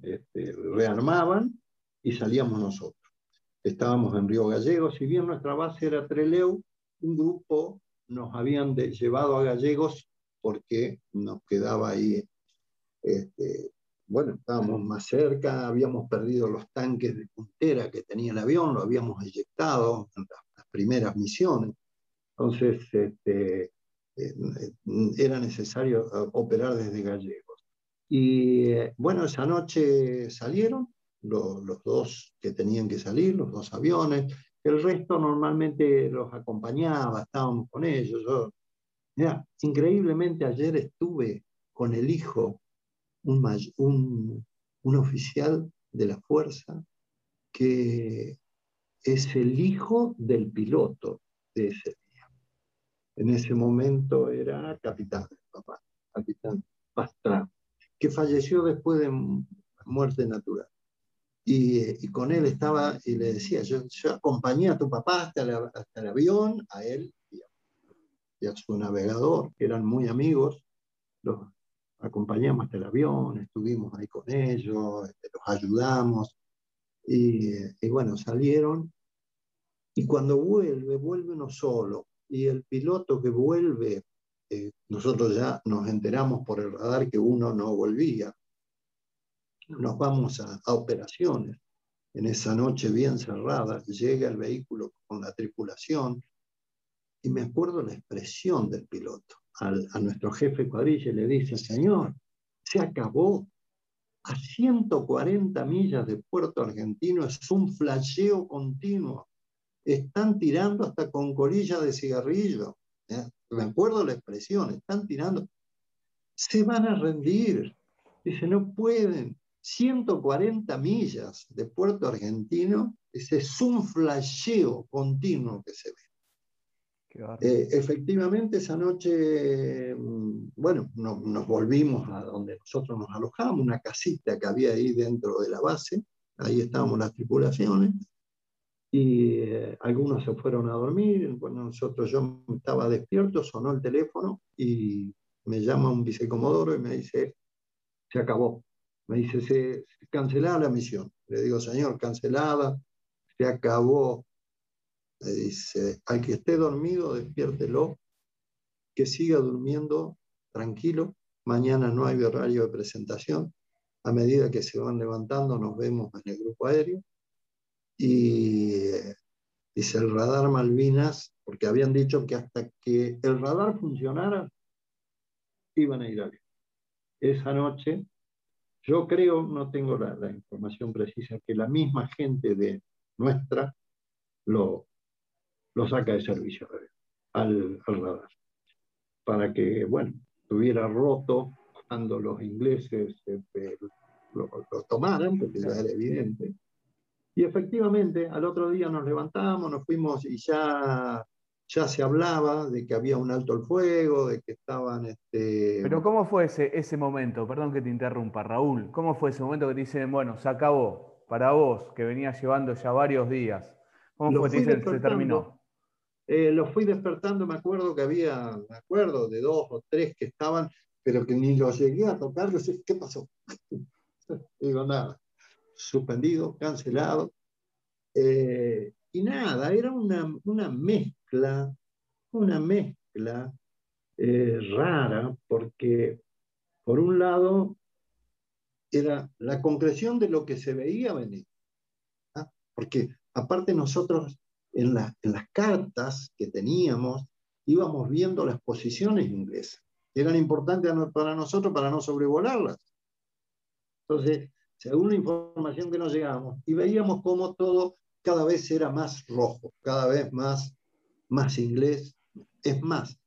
este, rearmaban y salíamos nosotros. Estábamos en Río Gallegos, si bien nuestra base era Treleu, un grupo nos habían llevado a Gallegos porque nos quedaba ahí este, bueno, estábamos más cerca, habíamos perdido los tanques de puntera que tenía el avión, lo habíamos eyectado en las, primeras misiones. Entonces, este, eh, era necesario eh, operar desde Gallegos. Y eh, bueno, esa noche salieron los, dos que tenían que salir, los dos aviones. El resto normalmente los acompañaba, estábamos con ellos. Yo, increíblemente ayer estuve con el hijo un, un, oficial de la fuerza que es el hijo del piloto de ese día. En ese momento era capitán, papá, capitán Pastrana, que falleció después de muerte natural. Y, con él estaba, y le decía, yo, acompañé a tu papá hasta, hasta el avión, a él y a, y a, su navegador, que eran muy amigos, los, acompañamos hasta el avión, estuvimos ahí con ellos, este, los ayudamos. Y, bueno, salieron. Y cuando vuelve, vuelve uno solo. Y el piloto que vuelve, eh, nosotros ya nos enteramos por el radar que uno no volvía. Nos vamos a, operaciones. En esa noche bien cerrada, llega el vehículo con la tripulación. Y me acuerdo la expresión del piloto a nuestro jefe cuadrilla le dice, señor, se acabó. A 140 millas de Puerto Argentino es un flasheo continuo. Están tirando hasta con colilla de cigarrillo. ¿eh? Me acuerdo la expresión, están tirando. Se van a rendir. Dice, no pueden. 140 millas de Puerto Argentino, ese es un flasheo continuo que se ve. Eh, efectivamente, esa noche, mm, bueno, nos volvimos a donde nosotros nos alojamos, una casita que había ahí dentro de la base, ahí estábamos las tripulaciones, y eh, algunos se fueron a dormir, bueno, nosotros yo estaba despierto, sonó el teléfono y me llama un vicecomodoro y me dice, se acabó. Me dice, se, la misión. Le digo, señor, cancelada, se acabó le dice, al que esté dormido, despiértelo, que siga durmiendo tranquilo, mañana no hay horario de presentación, a medida que se van levantando nos vemos en el grupo aéreo, y dice el radar Malvinas, porque habían dicho que hasta que el radar funcionara, iban a ir a Esa noche, yo creo, no tengo la, la información precisa, que la misma gente de nuestra lo, lo saca de servicio al, radar. Para que, bueno, estuviera roto cuando los ingleses este, lo, tomaran, porque ya era evidente. Y efectivamente, al otro día nos levantamos, nos fuimos y ya, ya se hablaba de que había un alto el fuego, de que estaban... Este... Pero ¿cómo fue ese, ese momento? Perdón que te interrumpa, Raúl. ¿Cómo fue ese momento que te dicen, bueno, se acabó, para vos, que venías llevando ya varios días? ¿Cómo fue que te dicen, se terminó? Eh, los fui despertando, me acuerdo que había, me acuerdo, de dos o tres que estaban, pero que ni los llegué a tocar, ¿qué pasó? Digo, nada, suspendido, cancelado. Eh, y nada, era una, una mezcla, una mezcla eh, rara, porque por un lado era la concreción de lo que se veía venir. ¿ah? Porque aparte nosotros en, las cartas que teníamos íbamos viendo las posiciones inglesas, eran importantes para nosotros para no sobrevolarlas. Entonces, según la información que nos llegábamos, y veíamos cómo todo cada vez era más rojo, cada vez más, más inglés. Es más,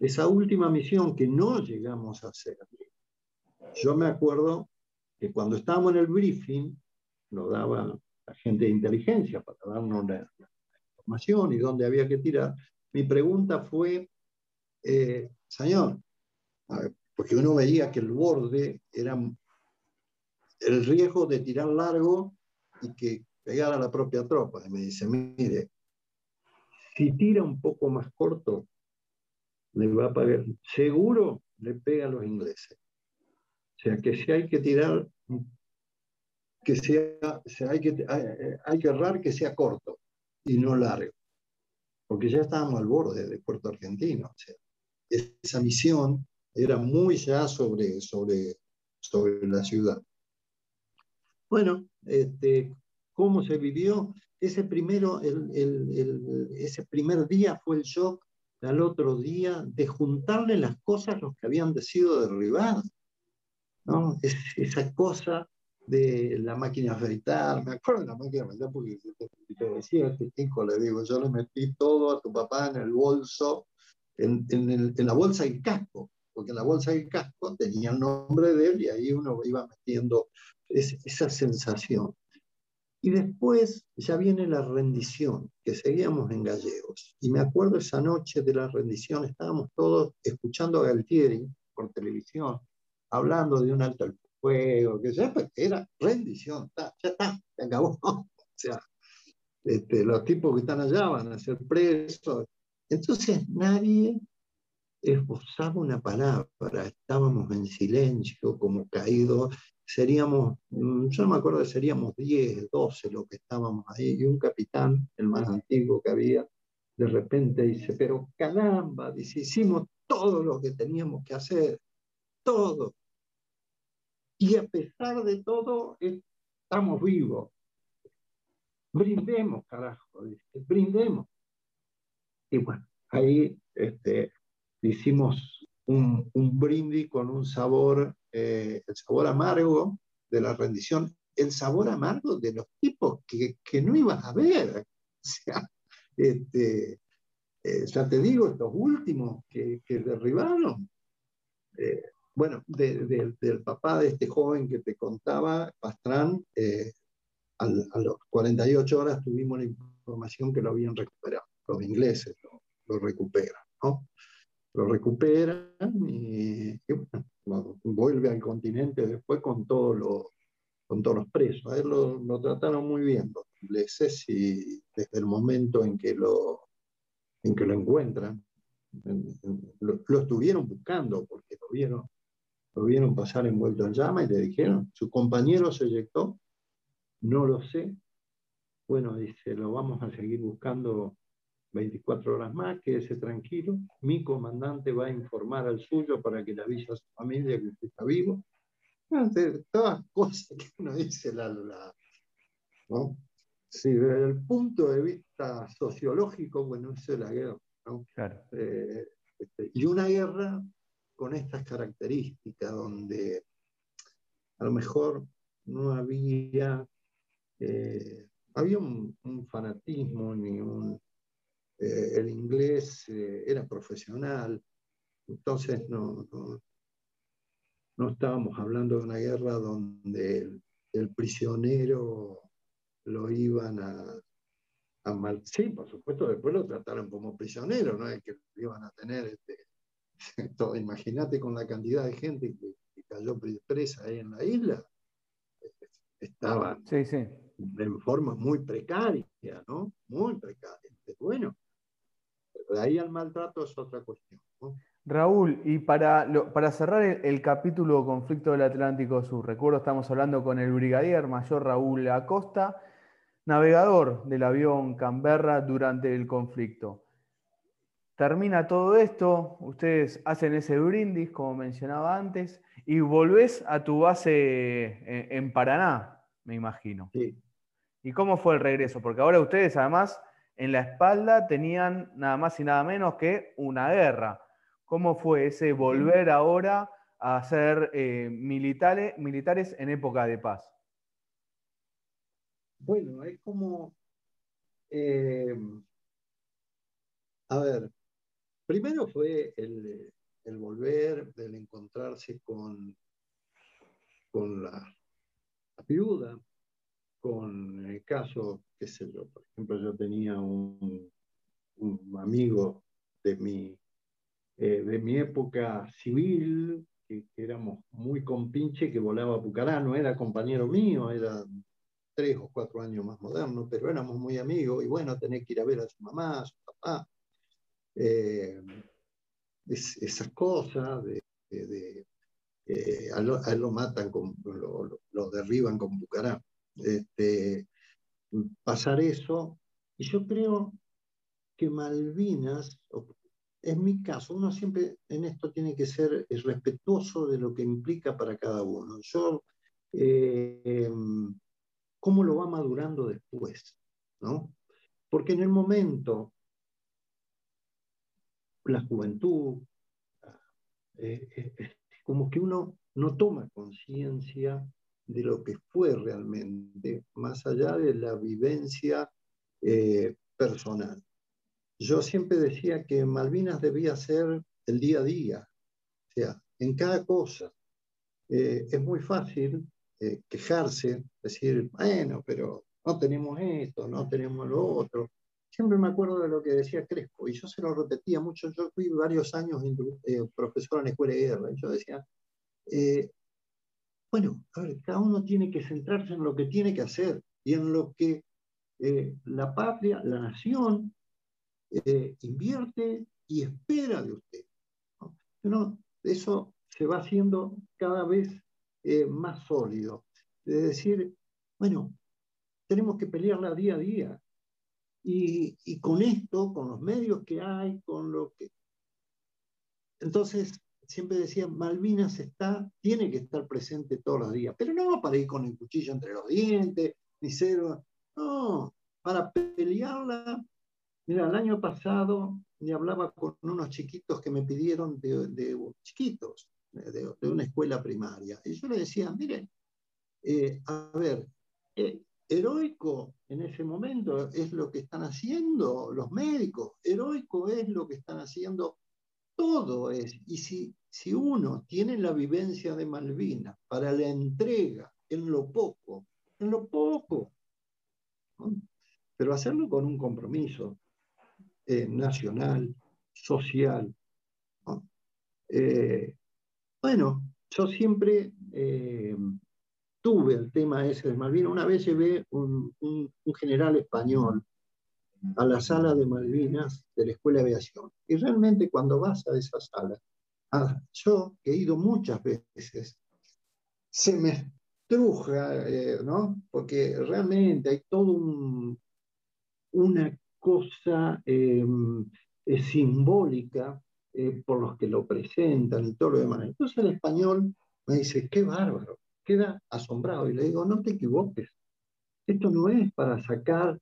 esa última misión que no llegamos a hacer, yo me acuerdo que cuando estábamos en el briefing, nos daba la gente de inteligencia para darnos la, información y dónde había que tirar. Mi pregunta fue, eh, señor, porque uno veía que el borde era el riesgo de tirar largo y que pegara a la propia tropa. Y me dice, mire, si tira un poco más corto, le va a pagar. Seguro le pega a los ingleses. O sea que si hay que tirar, que sea, hay, que, hay, que errar que sea corto y no largo. Porque ya estábamos al borde de Puerto Argentino. O sea, esa misión era muy ya sobre, sobre, sobre la ciudad. Bueno, este, ¿cómo se vivió? Ese, primero, el, el, ese primer día fue el shock al otro día de juntarle las cosas los que habían sido derribadas. ¿no? Es, esa cosa de la máquina de afeitar, me acuerdo de la máquina de afeitar porque te decía este chico, le digo, yo le metí todo a tu papá en el bolso, en, en, el, en la bolsa y casco, porque en la bolsa del casco tenía el nombre de él y ahí uno iba metiendo esa sensación. Y después ya viene la rendición, que seguíamos en Gallegos. Y me acuerdo esa noche de la rendición, estábamos todos escuchando a Galtieri por televisión, hablando de un alto al fuego, que ya pues, era rendición, ya está, se acabó. o sea, este, los tipos que están allá van a ser presos. Entonces nadie esbozaba una palabra, estábamos en silencio, como caídos, seríamos, mm, yo no me acuerdo, seríamos 10, 12 lo que estábamos ahí, y un capitán, el más antiguo que había, de repente dice, pero caramba, dice, hicimos todo lo que teníamos que hacer, todo. Y a pesar de todo, estamos vivos. Brindemos, carajo, brindemos. Y bueno, ahí este, hicimos un, un brindis con un sabor, eh, el sabor amargo de la rendición, el sabor amargo de los tipos que, que no ibas a ver. O sea, este, eh, ya te digo, estos últimos que, que derribaron. Eh, bueno, del papá de este joven que te contaba, Pastrán, a, a los 48 horas tuvimos la información que lo habían recuperado. Los ingleses lo, lo recuperan. ¿no? Lo recuperan y, vuelve al continente después con, todo con todos los presos. A él lo, trataron muy bien los ingleses y desde el momento en que lo, en que lo encuentran, lo, estuvieron buscando porque lo vieron, lo vieron pasar envuelto en llama y le dijeron, su compañero se eyectó, no lo sé. Bueno, dice, lo vamos a seguir buscando 24 horas más, quédese tranquilo. Mi comandante va a informar al suyo para que le avise a su familia que usted está vivo. Todas cosas que uno dice, la, la ¿no? Sí, desde el punto de vista sociológico, bueno, eso es la guerra. ¿no? Claro. Eh, este, y una guerra con estas características, donde a lo mejor no había, eh, había un, un, fanatismo ni un, eh, el inglés eh, era profesional, entonces no, no, estábamos hablando de una guerra donde el, prisionero lo iban a, a, mal. Sí, por supuesto, después lo trataron como prisionero, no es que lo iban a tener. Este, imagínate con la cantidad de gente que, cayó presa ahí en la isla, estaban sí, sí. en forma muy precaria, ¿no? Muy precaria. Bueno, de ahí al maltrato es otra cuestión. Raúl, y para, para cerrar el, capítulo Conflicto del Atlántico Sur, recuerdo estamos hablando con el brigadier mayor Raúl Acosta, navegador del avión Canberra durante el conflicto. Termina todo esto, ustedes hacen ese brindis, como mencionaba antes, y volvés a tu base en, Paraná, me imagino. Sí. ¿Y cómo fue el regreso? Porque ahora ustedes además en la espalda tenían nada más y nada menos que una guerra. ¿Cómo fue ese volver ahora a ser eh, militares, militares en época de paz? bueno, es como, eh, a ver, primero fue el, volver, el encontrarse con, con la, viuda, con el caso, qué sé yo, por ejemplo, yo tenía un, amigo de mi, eh, de mi época civil, que, éramos muy compinche, que volaba a Pucará, no era compañero mío, era tres o cuatro años más moderno, pero éramos muy amigos y bueno, tenés que ir a ver a su mamá, a su papá. Eh, esas cosas de, eh, a, lo matan, con, lo, derriban con Bucará. Este, pasar eso, y yo creo que Malvinas, en mi caso, uno siempre en esto tiene que ser respetuoso de lo que implica para cada uno. Yo eh, cómo lo va madurando después, ¿no? Porque en el momento, la juventud, eh, eh, como que uno no toma conciencia de lo que fue realmente, más allá de la vivencia eh, personal. Yo siempre decía que Malvinas debía ser el día a día, o sea, en cada cosa. es muy fácil eh, quejarse, decir, bueno, pero no tenemos esto, no tenemos lo otro. Siempre me acuerdo de lo que decía Crespo, y yo se lo repetía mucho. Yo fui varios años eh, profesor en la escuela de guerra, y yo decía, eh, bueno, a ver, cada uno tiene que centrarse en lo que tiene que hacer y en lo que la patria, la nación, invierte y espera de usted. ¿no? Eso se va haciendo cada vez eh, más sólido. De decir, bueno, tenemos que pelearla día a día. Y, y, con esto, con los medios que hay, con lo que... Entonces, siempre decía, Malvinas está, tiene que estar presente todos los días, pero no para ir con el cuchillo entre los dientes, ni cero, no, para pelearla. Mira, el año pasado me hablaba con unos chiquitos que me pidieron de, de chiquitos, de, una escuela primaria. Y yo le decía, mire, eh, a ver, eh, heroico en ese momento es lo que están haciendo los médicos, heroico es lo que están haciendo, todo es. Y si, si uno tiene la vivencia de Malvinas para la entrega en lo poco, en lo poco, pero hacerlo con un compromiso eh, nacional, social, bueno, yo siempre eh, tuve el tema ese de Malvinas. Una vez llevé un, un, general español a la sala de Malvinas de la Escuela de Aviación. Y realmente cuando vas a esa sala, ah, yo que he ido muchas veces, se me estruja, eh, ¿no? Porque realmente hay todo un, una cosa eh, simbólica eh, por los que lo presentan y todo lo demás. Entonces el español me dice, qué bárbaro, queda asombrado. Y le digo, no te equivoques, esto no es para sacar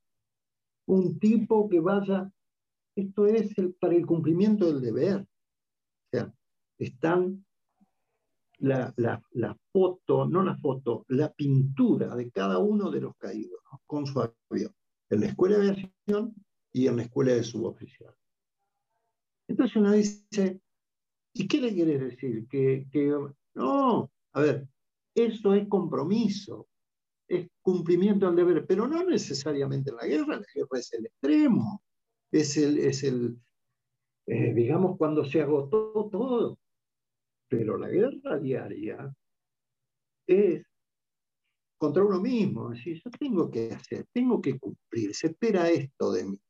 un tipo que vaya, esto es para el cumplimiento del deber. O sea, están la, la, foto, no la foto, la pintura de cada uno de los caídos con su avión, en la escuela de aviación y en la escuela de suboficial. Entonces uno dice, ¿y qué le quieres decir? Que, no, a ver, eso es compromiso, es cumplimiento del deber, pero no necesariamente en la guerra, la guerra es el extremo, es el, es el eh, digamos, cuando se agotó todo. Pero la guerra diaria es contra uno mismo, es decir, yo tengo que hacer, tengo que cumplir, se espera esto de mí.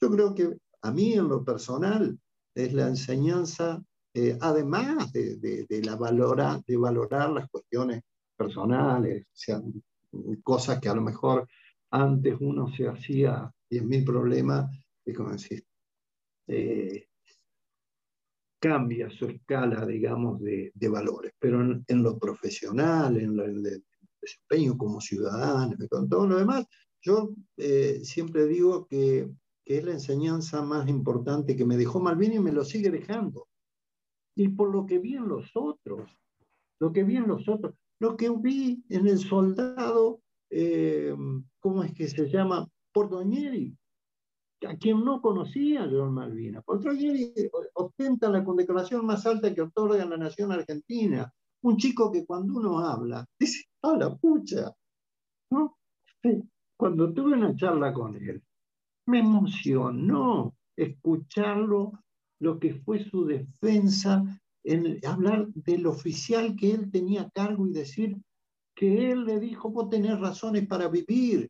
Yo creo que a mí en lo personal es la enseñanza, eh, además de, la valora, de valorar las cuestiones personales, sean cosas que a lo mejor antes uno se hacía 10.000 problemas, y como decir, eh, cambia su escala, digamos, de, valores, pero en, lo profesional, en, el desempeño como ciudadano, con todo lo demás, yo eh, siempre digo que que es la enseñanza más importante que me dejó Malvin y me lo sigue dejando. Y por lo que vi en los otros, lo que vi en los otros, lo que vi en el soldado, eh, ¿cómo es que se llama? Portoñeri, a quien no conocía John Malvinas. Portoñeri ostenta la condecoración más alta que otorga la nación argentina. Un chico que cuando uno habla, dice, ¡ah, la pucha! ¿No? Cuando tuve una charla con él, me emocionó escucharlo, lo que fue su defensa, en hablar del oficial que él tenía cargo y decir que él le dijo, vos tenés razones para vivir,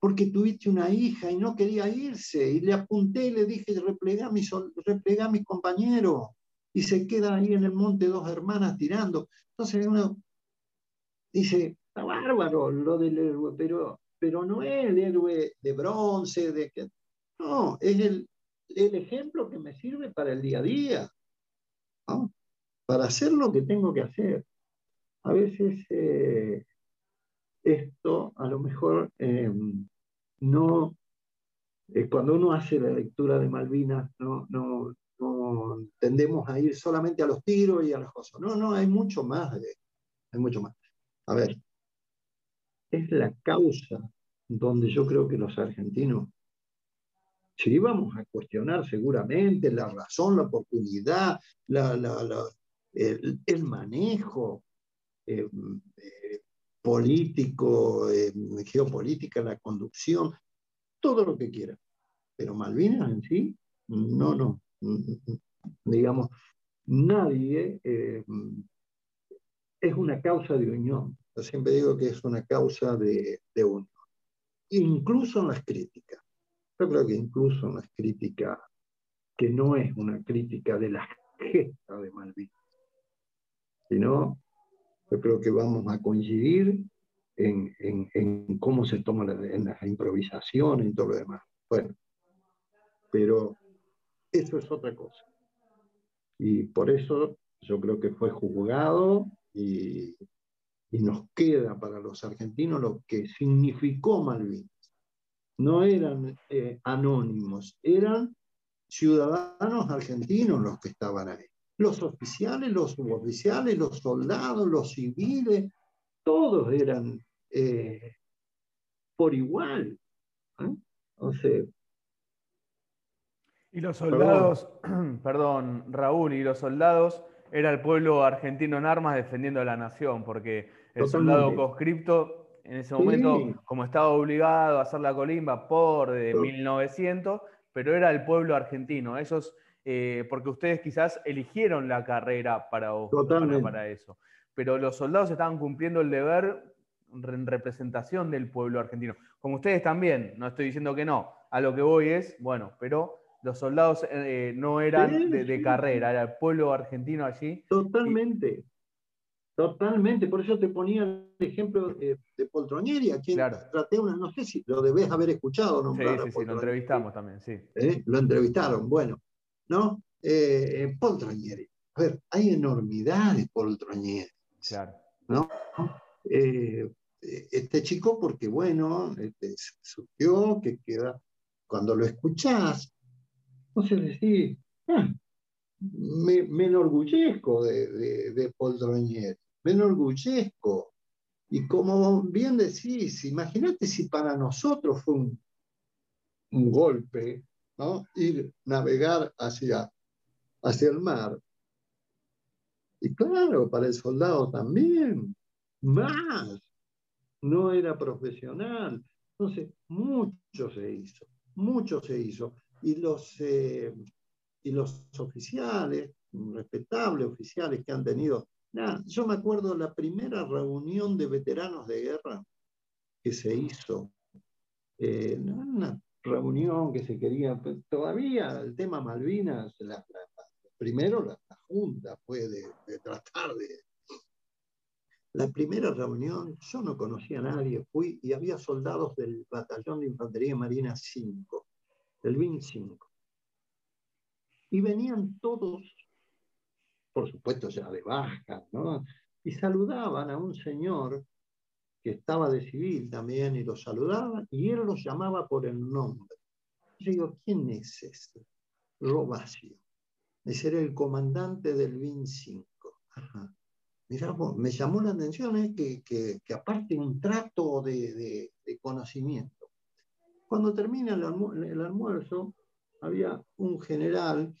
porque tuviste una hija y no quería irse, y le apunté y le dije, replega a mis, replega a mis compañeros, y se queda ahí en el monte dos hermanas tirando. Entonces uno dice, está bárbaro lo del héroe, pero, pero no es el héroe de bronce, de no, es el, el ejemplo que me sirve para el día a día, para hacer lo que tengo que hacer. A veces eh, esto a lo mejor em, no, eh, cuando uno hace la lectura de Malvinas, no, no, no, tendemos a ir solamente a los tiros y a las cosas. No, no, hay mucho más. hay mucho más. A ver, es la causa donde yo creo que los argentinos si íbamos a cuestionar seguramente la razón, la oportunidad, el, manejo eh, eh, político, eh, geopolítica, la conducción, todo lo que quiera. Pero Malvinas en sí, no, no. Digamos, nadie es una causa de unión. Yo siempre digo que es una causa de, de unión, incluso en las críticas. Yo creo que incluso una crítica que no es una crítica de la gesta de Malvinas, sino yo creo que vamos a coincidir en, en, cómo se toma la, en las improvisaciones y todo lo demás. Bueno, pero eso es otra cosa. Y por eso yo creo que fue juzgado y, y nos queda para los argentinos lo que significó Malvinas no eran eh, anónimos, eran ciudadanos argentinos los que estaban ahí. Los oficiales, los suboficiales, los soldados, los civiles, todos eran eh, por igual. ¿eh? y los soldados, perdón. Raúl, y los soldados era el pueblo argentino en armas defendiendo a la nación, porque el soldado conscripto en ese momento, como estaba obligado a hacer la colimba por de 1900, pero era el pueblo argentino. Esos, eh, porque ustedes quizás eligieron la carrera para, para, eso. Pero los soldados estaban cumpliendo el deber en representación del pueblo argentino. Como ustedes también, no estoy diciendo que no. A lo que voy es, bueno, pero los soldados eh, no eran de, carrera, era el pueblo argentino allí. Totalmente. Totalmente, por eso te ponía el ejemplo de, Poltronieri, a quien traté una, no sé si lo debes haber escuchado. ¿no? Sí, sí, sí, lo entrevistamos también, sí. ¿Eh? Lo entrevistaron, bueno, ¿no? Eh, Poltronieri. A ver, hay enormidad de Poltronieri. Claro. ¿no? Eh, este chico, porque bueno, este, surgió que queda, cuando lo escuchás, entonces decís, ah, me, me, enorgullezco de, de, de Poltronieri me enorgullezco. Y como bien decís, imagínate si para nosotros fue un, golpe, ¿no? Ir navegar hacia, hacia el mar. Y claro, para el soldado también, más. No era profesional. Entonces, mucho se hizo, mucho se hizo. Y los, eh, y los oficiales, respetables oficiales que han tenido yo me acuerdo la primera reunión de veteranos de guerra que se hizo. Eh, una reunión que se quería, pues, todavía el tema Malvinas, primero la, Junta fue de, tratar de... La primera reunión, yo no conocía a nadie, fui y había soldados del Batallón de Infantería Marina 5, del BIN 5. Y venían todos por supuesto ya de baja, ¿no? Y saludaban a un señor que estaba de civil también y lo saludaban y él los llamaba por el nombre. Yo digo, ¿quién es este? Robacio. Ese era el comandante del BIN 5. me llamó la atención es que, que, aparte un trato de, de, conocimiento. Cuando termina el, almuerzo, había un general,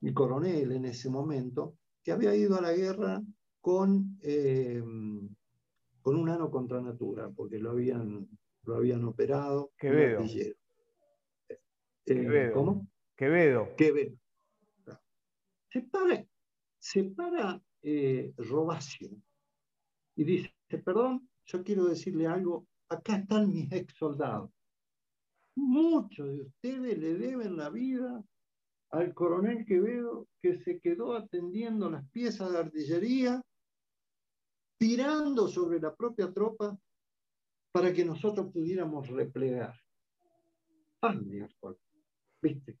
mi coronel en ese momento, que había ido a la guerra con, eh, con un ano contra natura, porque lo habían, lo habían operado. Quevedo. Eh, Quevedo. ¿Cómo? Quevedo. Quevedo. Se para, se para eh, Robacio y dice, perdón, yo quiero decirle algo, acá están mis ex soldados. Muchos de ustedes le deben la vida al coronel Quevedo que se quedó atendiendo las piezas de artillería, tirando sobre la propia tropa para que nosotros pudiéramos replegar. Ah, ¿Viste?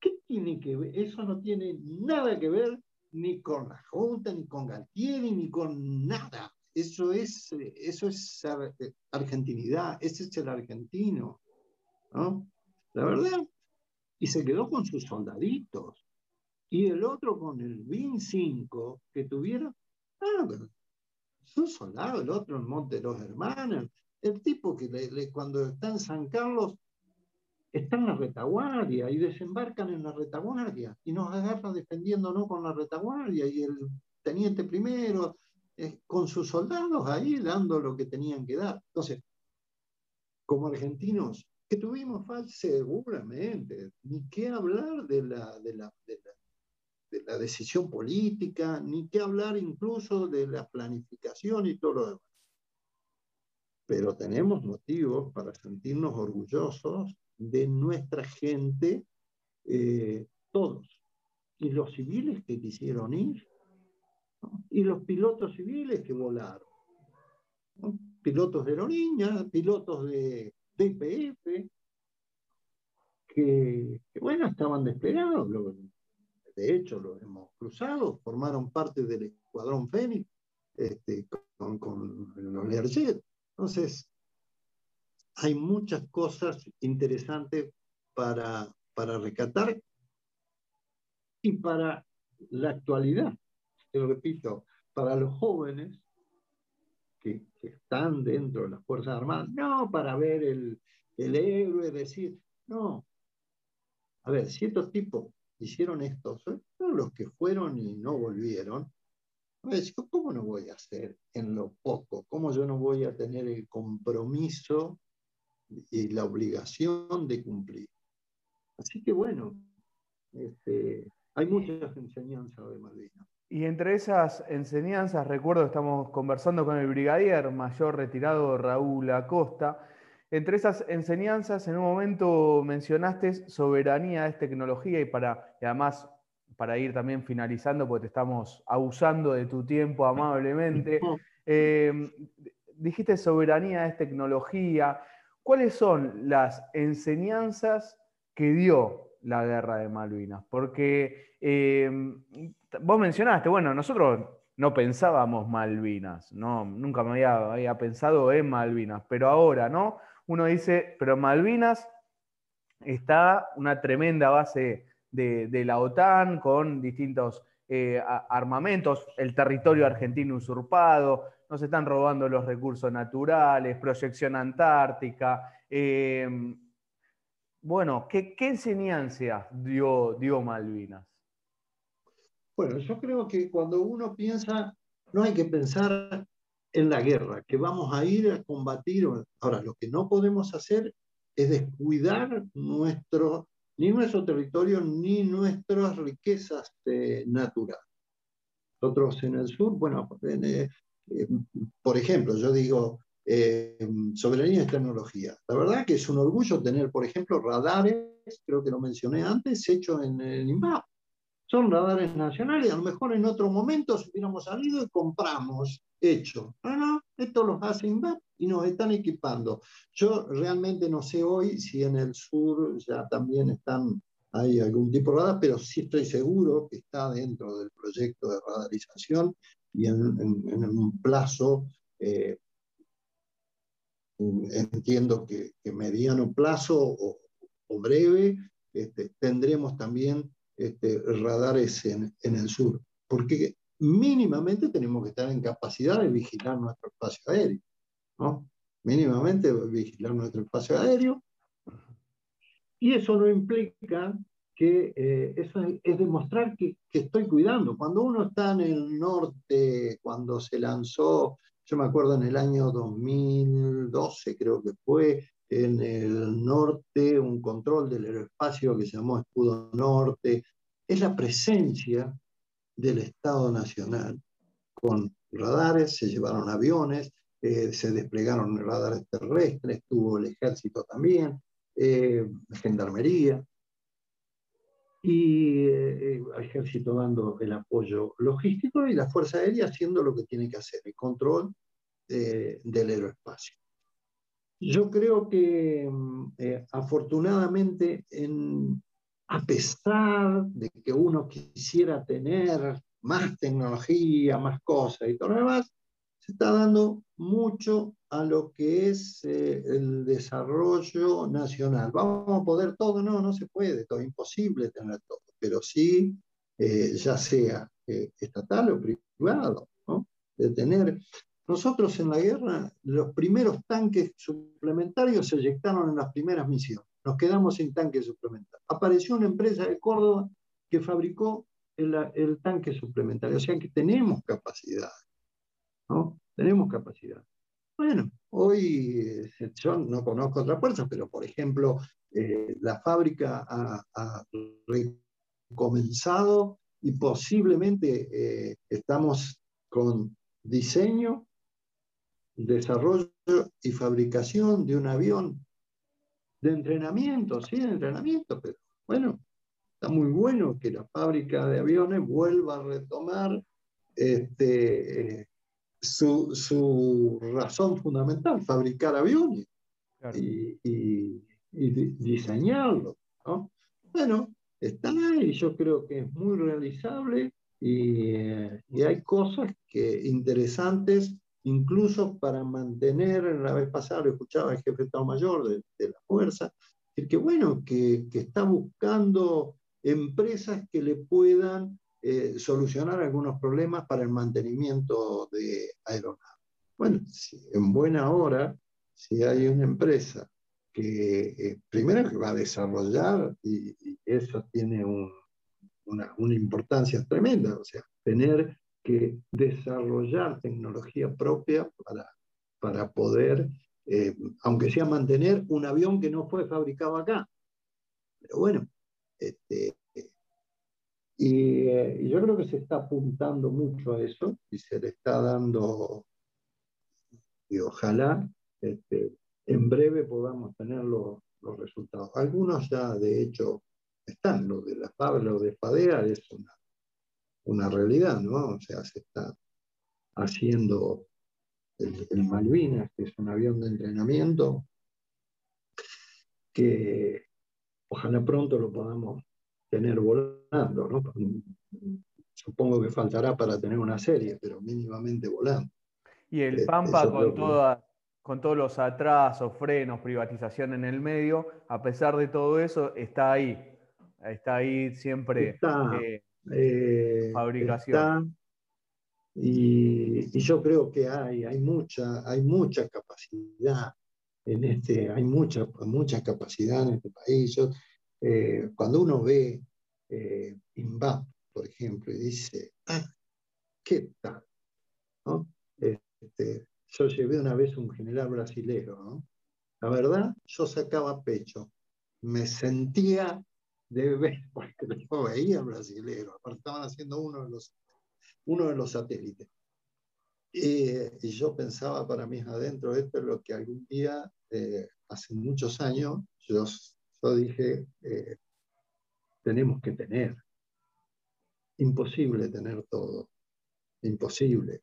¿Qué tiene que ver? Eso no tiene nada que ver ni con la Junta, ni con Galtieri, ni con nada. Eso es, eso es argentinidad, ese es el argentino. ¿no? La verdad. Y se quedó con sus soldaditos. Y el otro con el BIN 5 que tuviera, ah, son soldados, el otro en Monte los Hermanos. El tipo que cuando está en San Carlos está en la retaguardia y desembarcan en la retaguardia y nos agarran defendiéndonos con la retaguardia y el teniente primero eh, con sus soldados ahí dando lo que tenían que dar. Entonces, como argentinos, que tuvimos falta seguramente, ni qué hablar de la, de la, de la, de la decisión política, ni qué hablar incluso de la planificación y todo lo demás. Pero tenemos motivos para sentirnos orgullosos de nuestra gente, eh, todos. Y los civiles que quisieron ir, y los pilotos civiles que volaron. Pilotos de aerolínea, pilotos de DPF, que, bueno, estaban desplegados. de hecho, los hemos cruzado, formaron parte del escuadrón Fénix este, con, los Learjet. Entonces, hay muchas cosas interesantes para, para rescatar y para la actualidad. Te repito, para los jóvenes que, están dentro de las Fuerzas Armadas, no para ver el, el héroe, decir, no. A ver, si estos tipos hicieron esto, los que fueron y no volvieron. ¿Cómo no voy a hacer en lo poco? ¿Cómo yo no voy a tener el compromiso y la obligación de cumplir. Así que bueno, este, hay muchas enseñanzas de Malvinas. Y entre esas enseñanzas, recuerdo que estamos conversando con el brigadier mayor retirado Raúl Acosta. Entre esas enseñanzas, en un momento mencionaste soberanía es tecnología y para, y además para ir también finalizando, porque te estamos abusando de tu tiempo amablemente, eh, dijiste soberanía es tecnología. ¿cuáles son las enseñanzas que dio la guerra de Malvinas? Porque em, vos mencionaste, bueno, nosotros no pensábamos Malvinas, ¿no? nunca me había, pensado en Malvinas, pero ahora, ¿no? Uno dice, pero Malvinas está una tremenda base de, la OTAN con distintos eh, armamentos, el territorio argentino usurpado, nos están robando los recursos naturales, proyección antártica. Em, bueno, ¿qué, enseñanza dio, dio Malvinas? Bueno, yo creo que cuando uno piensa, no hay que pensar en la guerra, que vamos a ir a combatir. Ahora, lo que no podemos hacer es descuidar nuestro, ni nuestro territorio ni nuestras riquezas eh, naturales. Nosotros en el sur, bueno, en, eh, por ejemplo, yo digo, eh, soberanía y tecnología. La verdad que es un orgullo tener, por ejemplo, radares, creo que lo mencioné antes, hechos en el INVAP. Son radares nacionales, a lo mejor en otro momento si hubiéramos salido y compramos hecho. No, no, esto los hace INVAP y nos están equipando. Yo realmente no sé hoy si en el sur ya también están, hay algún tipo de radar, pero sí estoy seguro que está dentro del proyecto de radarización y en, un plazo, eh, entiendo que, mediano plazo o, breve, este, tendremos también este, radares en, el sur. Porque mínimamente tenemos que estar en capacidad de vigilar nuestro espacio aéreo, ¿no? Mínimamente vigilar nuestro espacio aéreo. Y eso no implica que eh, eso es, demostrar que, que, estoy cuidando. Cuando uno está en el norte, cuando se lanzó, yo me acuerdo en el año 2012, creo que fue, en el norte, un control del aeroespacio que se llamó Escudo Norte, es la presencia del Estado Nacional con radares, se llevaron aviones, eh, se desplegaron radares terrestres, tuvo el ejército también, eh, gendarmería, y eh, el ejército dando el apoyo logístico y la Fuerza Aérea haciendo lo que tiene que hacer, el control del aeroespacio. Yo creo que mm, eh, afortunadamente, a pesar de que uno quisiera tener más tecnología, más cosas y todo lo demás, se está dando mucho a lo que es eh, el desarrollo nacional. ¿Vamos a poder todo? No, no se puede, todo imposible tener todo, pero sí, eh, ya sea estatal o privado, de tener nosotros en la guerra, los primeros tanques suplementarios se eyectaron en las primeras misiones. Nos quedamos sin tanques suplementarios. Apareció una empresa de Córdoba que fabricó el, tanque suplementario. O sea que tenemos capacidad. ¿no? Tenemos capacidad. Bueno, hoy eh, yo no conozco otra fuerza, pero por ejemplo, eh, la fábrica ha, comenzado y posiblemente eh, estamos con diseño desarrollo y fabricación de un avión de entrenamiento, sí, de entrenamiento, pero bueno, está muy bueno que la fábrica de aviones vuelva a retomar este, su, razón fundamental, fabricar aviones y, y, diseñarlos. Bueno, está y yo creo que es muy realizable y, y hay cosas que, interesantes incluso para mantener, la vez pasada lo escuchaba el jefe de Estado Mayor de, la Fuerza, el que bueno, que, está buscando empresas que le puedan eh, solucionar algunos problemas para el mantenimiento de aeronaves. Bueno, en buena hora, si hay una empresa que eh, primero va a desarrollar, y, eso tiene una, una importancia tremenda, o sea, tener que desarrollar tecnología propia para, para poder, eh, aunque sea mantener un avión que no fue fabricado acá. Pero bueno, este, y, eh, y, yo creo que se está apuntando mucho a eso y se le está dando, y ojalá este, en breve podamos tener los, los resultados. Algunos ya, de hecho, están, lo de la fábrica, lo de FADEA es una una realidad, ¿no? O sea, se está haciendo el, Malvinas, que es un avión de entrenamiento, que ojalá pronto lo podamos tener volando, ¿no? Supongo que faltará para tener una serie, pero mínimamente volando. Y el eh, Pampa con, con todos los atrasos, frenos, privatización en el medio, a pesar de todo eso, está ahí. Está ahí siempre. Está, eh, eh, fabricación. y, yo creo que hay, hay, mucha, hay mucha capacidad en este, hay mucha, mucha capacidad en este país. Eh, cuando uno ve eh, por ejemplo, y dice, ah, ¿qué tal? Este, yo llevé una vez un general brasilero, La verdad, yo sacaba pecho, me sentía de ver, porque lo veía brasilero, aparte estaban haciendo uno de los, uno de los satélites. y yo pensaba para mí adentro, esto es lo que algún día, eh, hace muchos años, yo, yo dije, eh, tenemos que tener. Imposible tener todo. Imposible.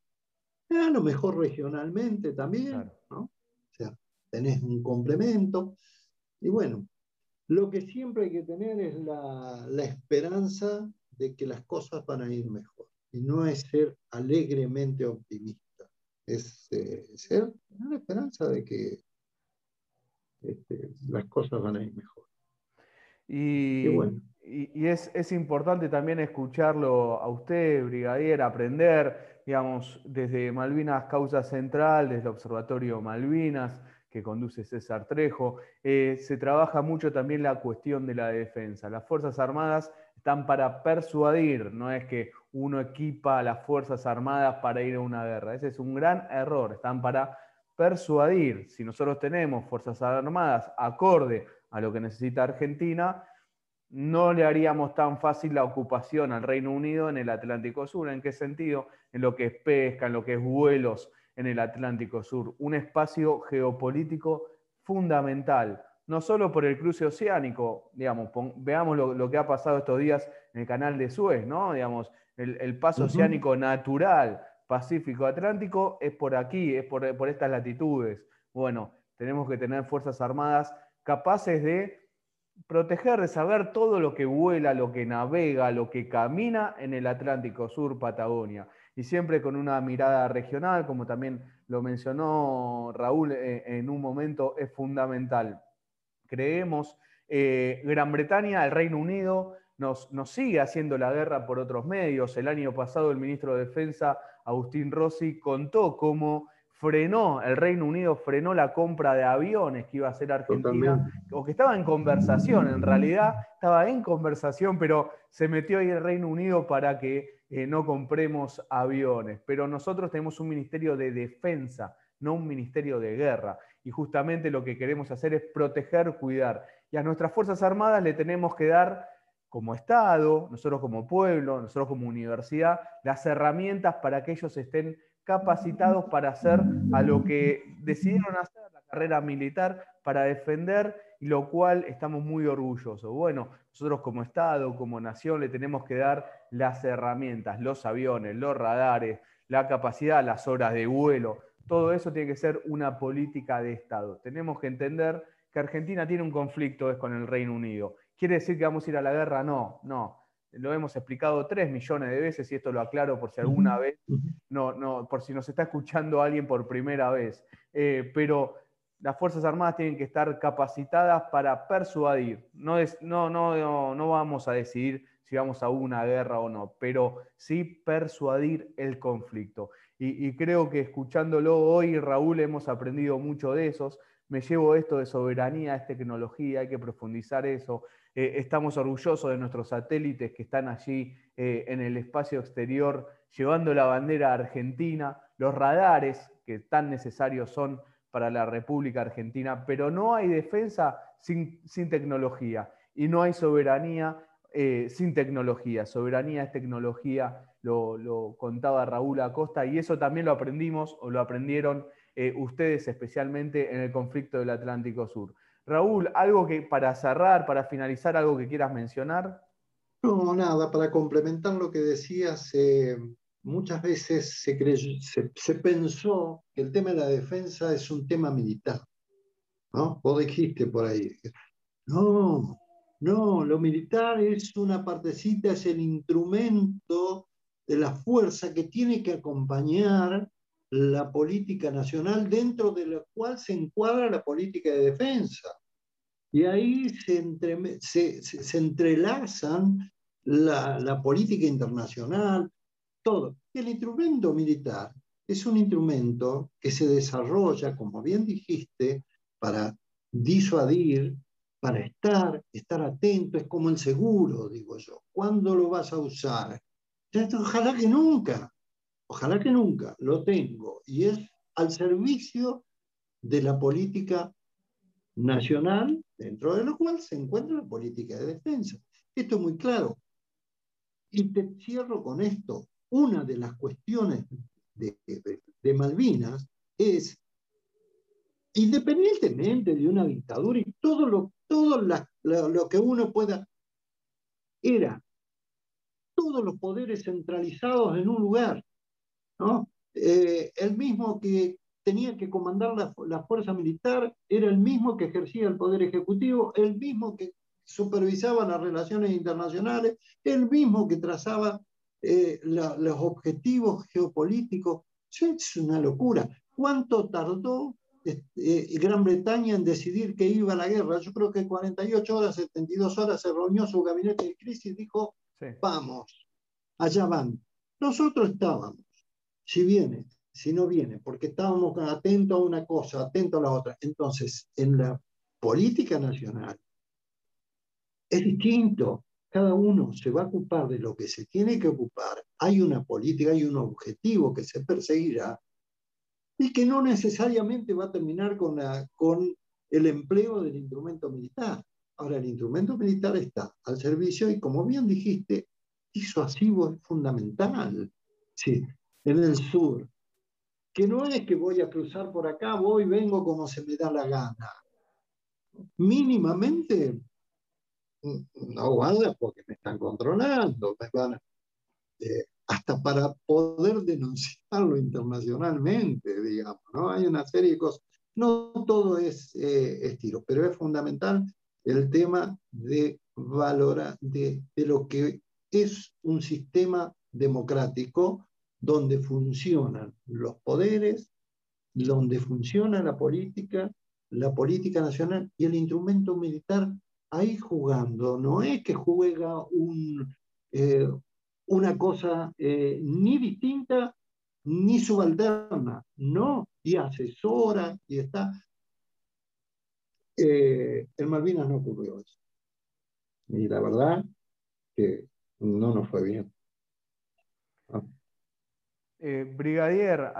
A lo mejor regionalmente también, ¿no? O sea, tenés un complemento. Y bueno, lo que siempre hay que tener es la, esperanza de que las cosas van a ir mejor. Y no es ser alegremente optimista, es eh, ser la esperanza de que este, las cosas van a ir mejor. Y, y, es, es, importante también escucharlo a usted, brigadier, aprender, digamos, desde Malvinas Causa Central, desde el Observatorio Malvinas, que conduce César Trejo, eh, se trabaja mucho también la cuestión de la defensa. Las Fuerzas Armadas están para persuadir, no es que uno equipa a las Fuerzas Armadas para ir a una guerra. Ese es un gran error, están para persuadir. Si nosotros tenemos Fuerzas Armadas acorde a lo que necesita Argentina, no le haríamos tan fácil la ocupación al Reino Unido en el Atlántico Sur. ¿En qué sentido? En lo que es pesca, en lo que es vuelos en el Atlántico Sur. Un espacio geopolítico fundamental, no solo por el cruce oceánico, digamos, veamos lo, que ha pasado estos días en el canal de Suez, ¿no? Digamos, el, paso oceánico natural Pacífico-Atlántico es por aquí, es por, por estas latitudes. Bueno, tenemos que tener fuerzas armadas capaces de proteger, de saber todo lo que vuela, lo que navega, lo que camina en el Atlántico Sur, Patagonia. Y siempre con una mirada regional, como también lo mencionó Raúl eh, en un momento, es fundamental. Creemos, eh, Gran Bretaña, el Reino Unido, nos, nos, sigue haciendo la guerra por otros medios. El año pasado el ministro de Defensa, Agustín Rossi, contó cómo frenó, el Reino Unido frenó la compra de aviones que iba a hacer Argentina, o que estaba en conversación, en realidad estaba en conversación, pero se metió ahí el Reino Unido para que eh, no compremos aviones. Pero nosotros tenemos un ministerio de defensa, no un ministerio de guerra. Y justamente lo que queremos hacer es proteger, cuidar. Y a nuestras Fuerzas Armadas le tenemos que dar como Estado, nosotros como pueblo, nosotros como universidad, las herramientas para que ellos estén capacitados para hacer a lo que decidieron hacer, la carrera militar, para defender, y lo cual estamos muy orgullosos. Bueno, nosotros como Estado, como nación, le tenemos que dar las herramientas, los aviones, los radares, la capacidad, las horas de vuelo. Todo eso tiene que ser una política de Estado. Tenemos que entender que Argentina tiene un conflicto es con el Reino Unido. ¿Quiere decir que vamos a ir a la guerra? No, no lo hemos explicado tres millones de veces y esto lo aclaro por si alguna vez, no, no, por si nos está escuchando alguien por primera vez. Eh, pero las Fuerzas Armadas tienen que estar capacitadas para persuadir. No, es, no, no, no, vamos a decidir si vamos a una guerra o no, pero sí persuadir el conflicto. Y, y creo que escuchándolo hoy, Raúl, hemos aprendido mucho de esos. Me llevo esto de soberanía, es tecnología, hay que profundizar eso. Eh, estamos orgullosos de nuestros satélites que están allí eh, en el espacio exterior llevando la bandera argentina, los radares que tan necesarios son para la República Argentina, pero no hay defensa sin, tecnología y no hay soberanía eh, sin tecnología. Soberanía es tecnología, lo, lo, contaba Raúl Acosta, y eso también lo aprendimos o lo aprendieron ustedes especialmente en el conflicto del Atlántico Sur. Raúl, algo que para cerrar, para finalizar, algo que quieras mencionar. No, nada, para complementar lo que decías, eh, muchas veces se, se, pensó que el tema de la defensa es un tema militar. ¿no? Vos dijiste por ahí. No, no, lo militar es una partecita, es el instrumento de la fuerza que tiene que acompañar la política nacional dentro de la cual se encuadra la política de defensa. Y ahí se, entrelazan la, la, política internacional, todo. El instrumento militar es un instrumento que se desarrolla, como bien dijiste, para disuadir, para estar, estar atento, es como el seguro, digo yo. ¿Cuándo lo vas a usar? Ojalá que nunca, ojalá que nunca, lo tengo, y es al servicio de la política nacional, dentro de lo cual se encuentra la política de defensa. Esto es muy claro. Y te cierro con esto. Una de las cuestiones de, Malvinas es, independientemente de una dictadura y todo lo, todo lo, lo que uno pueda, era todos los poderes centralizados en un lugar. ¿No? Eh, el mismo que tenía que comandar la, fuerza militar era el mismo que ejercía el poder ejecutivo, el mismo que supervisaba las relaciones internacionales, el mismo que trazaba eh, los objetivos geopolíticos. Es una locura. ¿Cuánto tardó este, Gran Bretaña en decidir que iba a la guerra. Yo creo que 48 horas, 72 horas se reunió su gabinete de crisis y dijo, vamos, allá van. Nosotros estábamos, si viene, si no viene, porque estábamos atentos a una cosa, atentos a la otra. Entonces, en la política nacional es distinto. Cada uno se va a ocupar de lo que se tiene que ocupar. Hay una política, hay un objetivo que se perseguirá y que no necesariamente va a terminar con, el empleo del instrumento militar. Ahora, el instrumento militar está al servicio y, como bien dijiste, disuasivo es fundamental. Sí, en el sur, que no es que voy a cruzar por acá, voy, vengo como se me da la gana. Mínimamente, no vaya porque me están controlando, me van, eh, hasta para poder denunciarlo internacionalmente, digamos, ¿no? Hay una serie de cosas. No todo es eh, estilo, pero es fundamental el tema de valorar, de, de lo que es un sistema democrático donde funcionan los poderes, donde funciona la política, la política nacional y el instrumento militar ahí jugando. No es que juega eh, una cosa eh, ni distinta ni subalterna, no, y asesora y está. Eh, en Malvinas no ocurrió eso. Y la verdad que no nos fue bien. Eh, brigadier,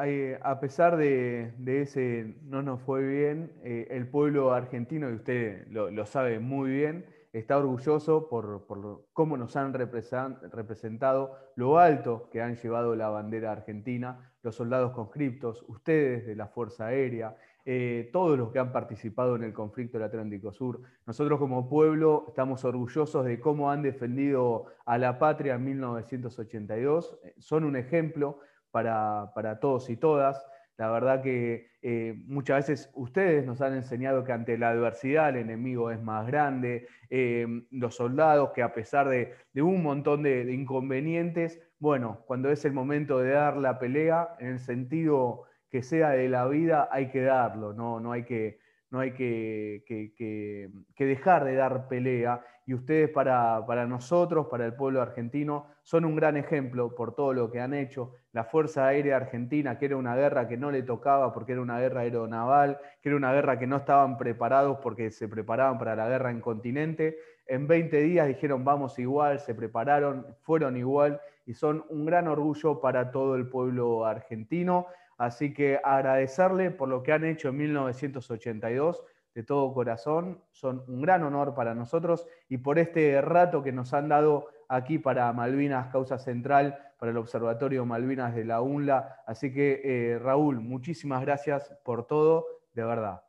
a pesar de, ese no nos fue bien, el pueblo argentino, y usted lo sabe muy bien, está orgulloso por, cómo nos han representado, lo alto que han llevado la bandera argentina, los soldados conscriptos, ustedes de la Fuerza Aérea, eh, todos los que han participado en el conflicto del Atlántico Sur. Nosotros como pueblo estamos orgullosos de cómo han defendido a la patria en 1982. Son un ejemplo para, para todos y todas. La verdad que eh, muchas veces ustedes nos han enseñado que ante la adversidad el enemigo es más grande, eh, los soldados que a pesar de, un montón de, inconvenientes, bueno, cuando es el momento de dar la pelea, en el sentido que sea de la vida, hay que darlo, no, no hay que no hay que, dejar de dar pelea. Y ustedes para, nosotros, para el pueblo argentino, son un gran ejemplo por todo lo que han hecho. La Fuerza Aérea Argentina, que era una guerra que no le tocaba porque era una guerra aeronaval, que era una guerra que no estaban preparados porque se preparaban para la guerra en continente. En 20 días dijeron vamos igual, se prepararon, fueron igual y son un gran orgullo para todo el pueblo argentino. Así que agradecerle por lo que han hecho en 1982 de todo corazón. Son un gran honor para nosotros y por este rato que nos han dado aquí para Malvinas Causa Central, para el Observatorio Malvinas de la UNLA. Así que, eh, Raúl, muchísimas gracias por todo, de verdad.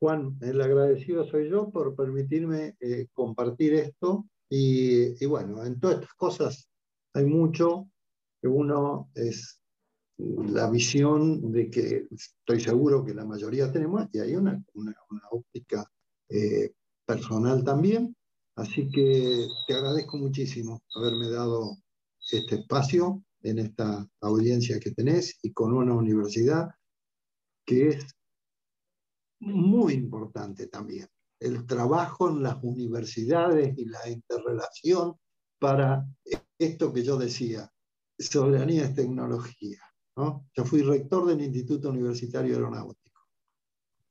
Juan, el agradecido soy yo por permitirme eh, compartir esto. y bueno, en todas estas cosas hay mucho uno es la visión de que estoy seguro que la mayoría tenemos, y hay una, una, óptica eh, personal también. Así que te agradezco muchísimo haberme dado este espacio en esta audiencia que tenés y con una universidad que es muy importante también. El trabajo en las universidades y la interrelación para esto que yo decía, soberanía es tecnología. Yo fui rector del Instituto Universitario Aeronáutico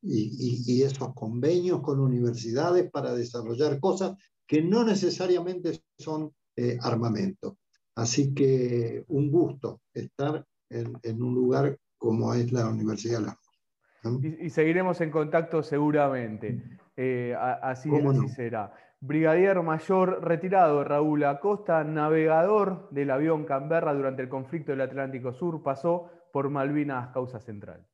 y, esos convenios con universidades para desarrollar cosas que no necesariamente son eh, armamento. Así que un gusto estar en, un lugar como es la Universidad de la y, seguiremos en contacto seguramente. Eh, así, será. Brigadier Mayor retirado Raúl Acosta, navegador del avión Canberra durante el conflicto del Atlántico Sur, pasó por Malvinas Causa Central.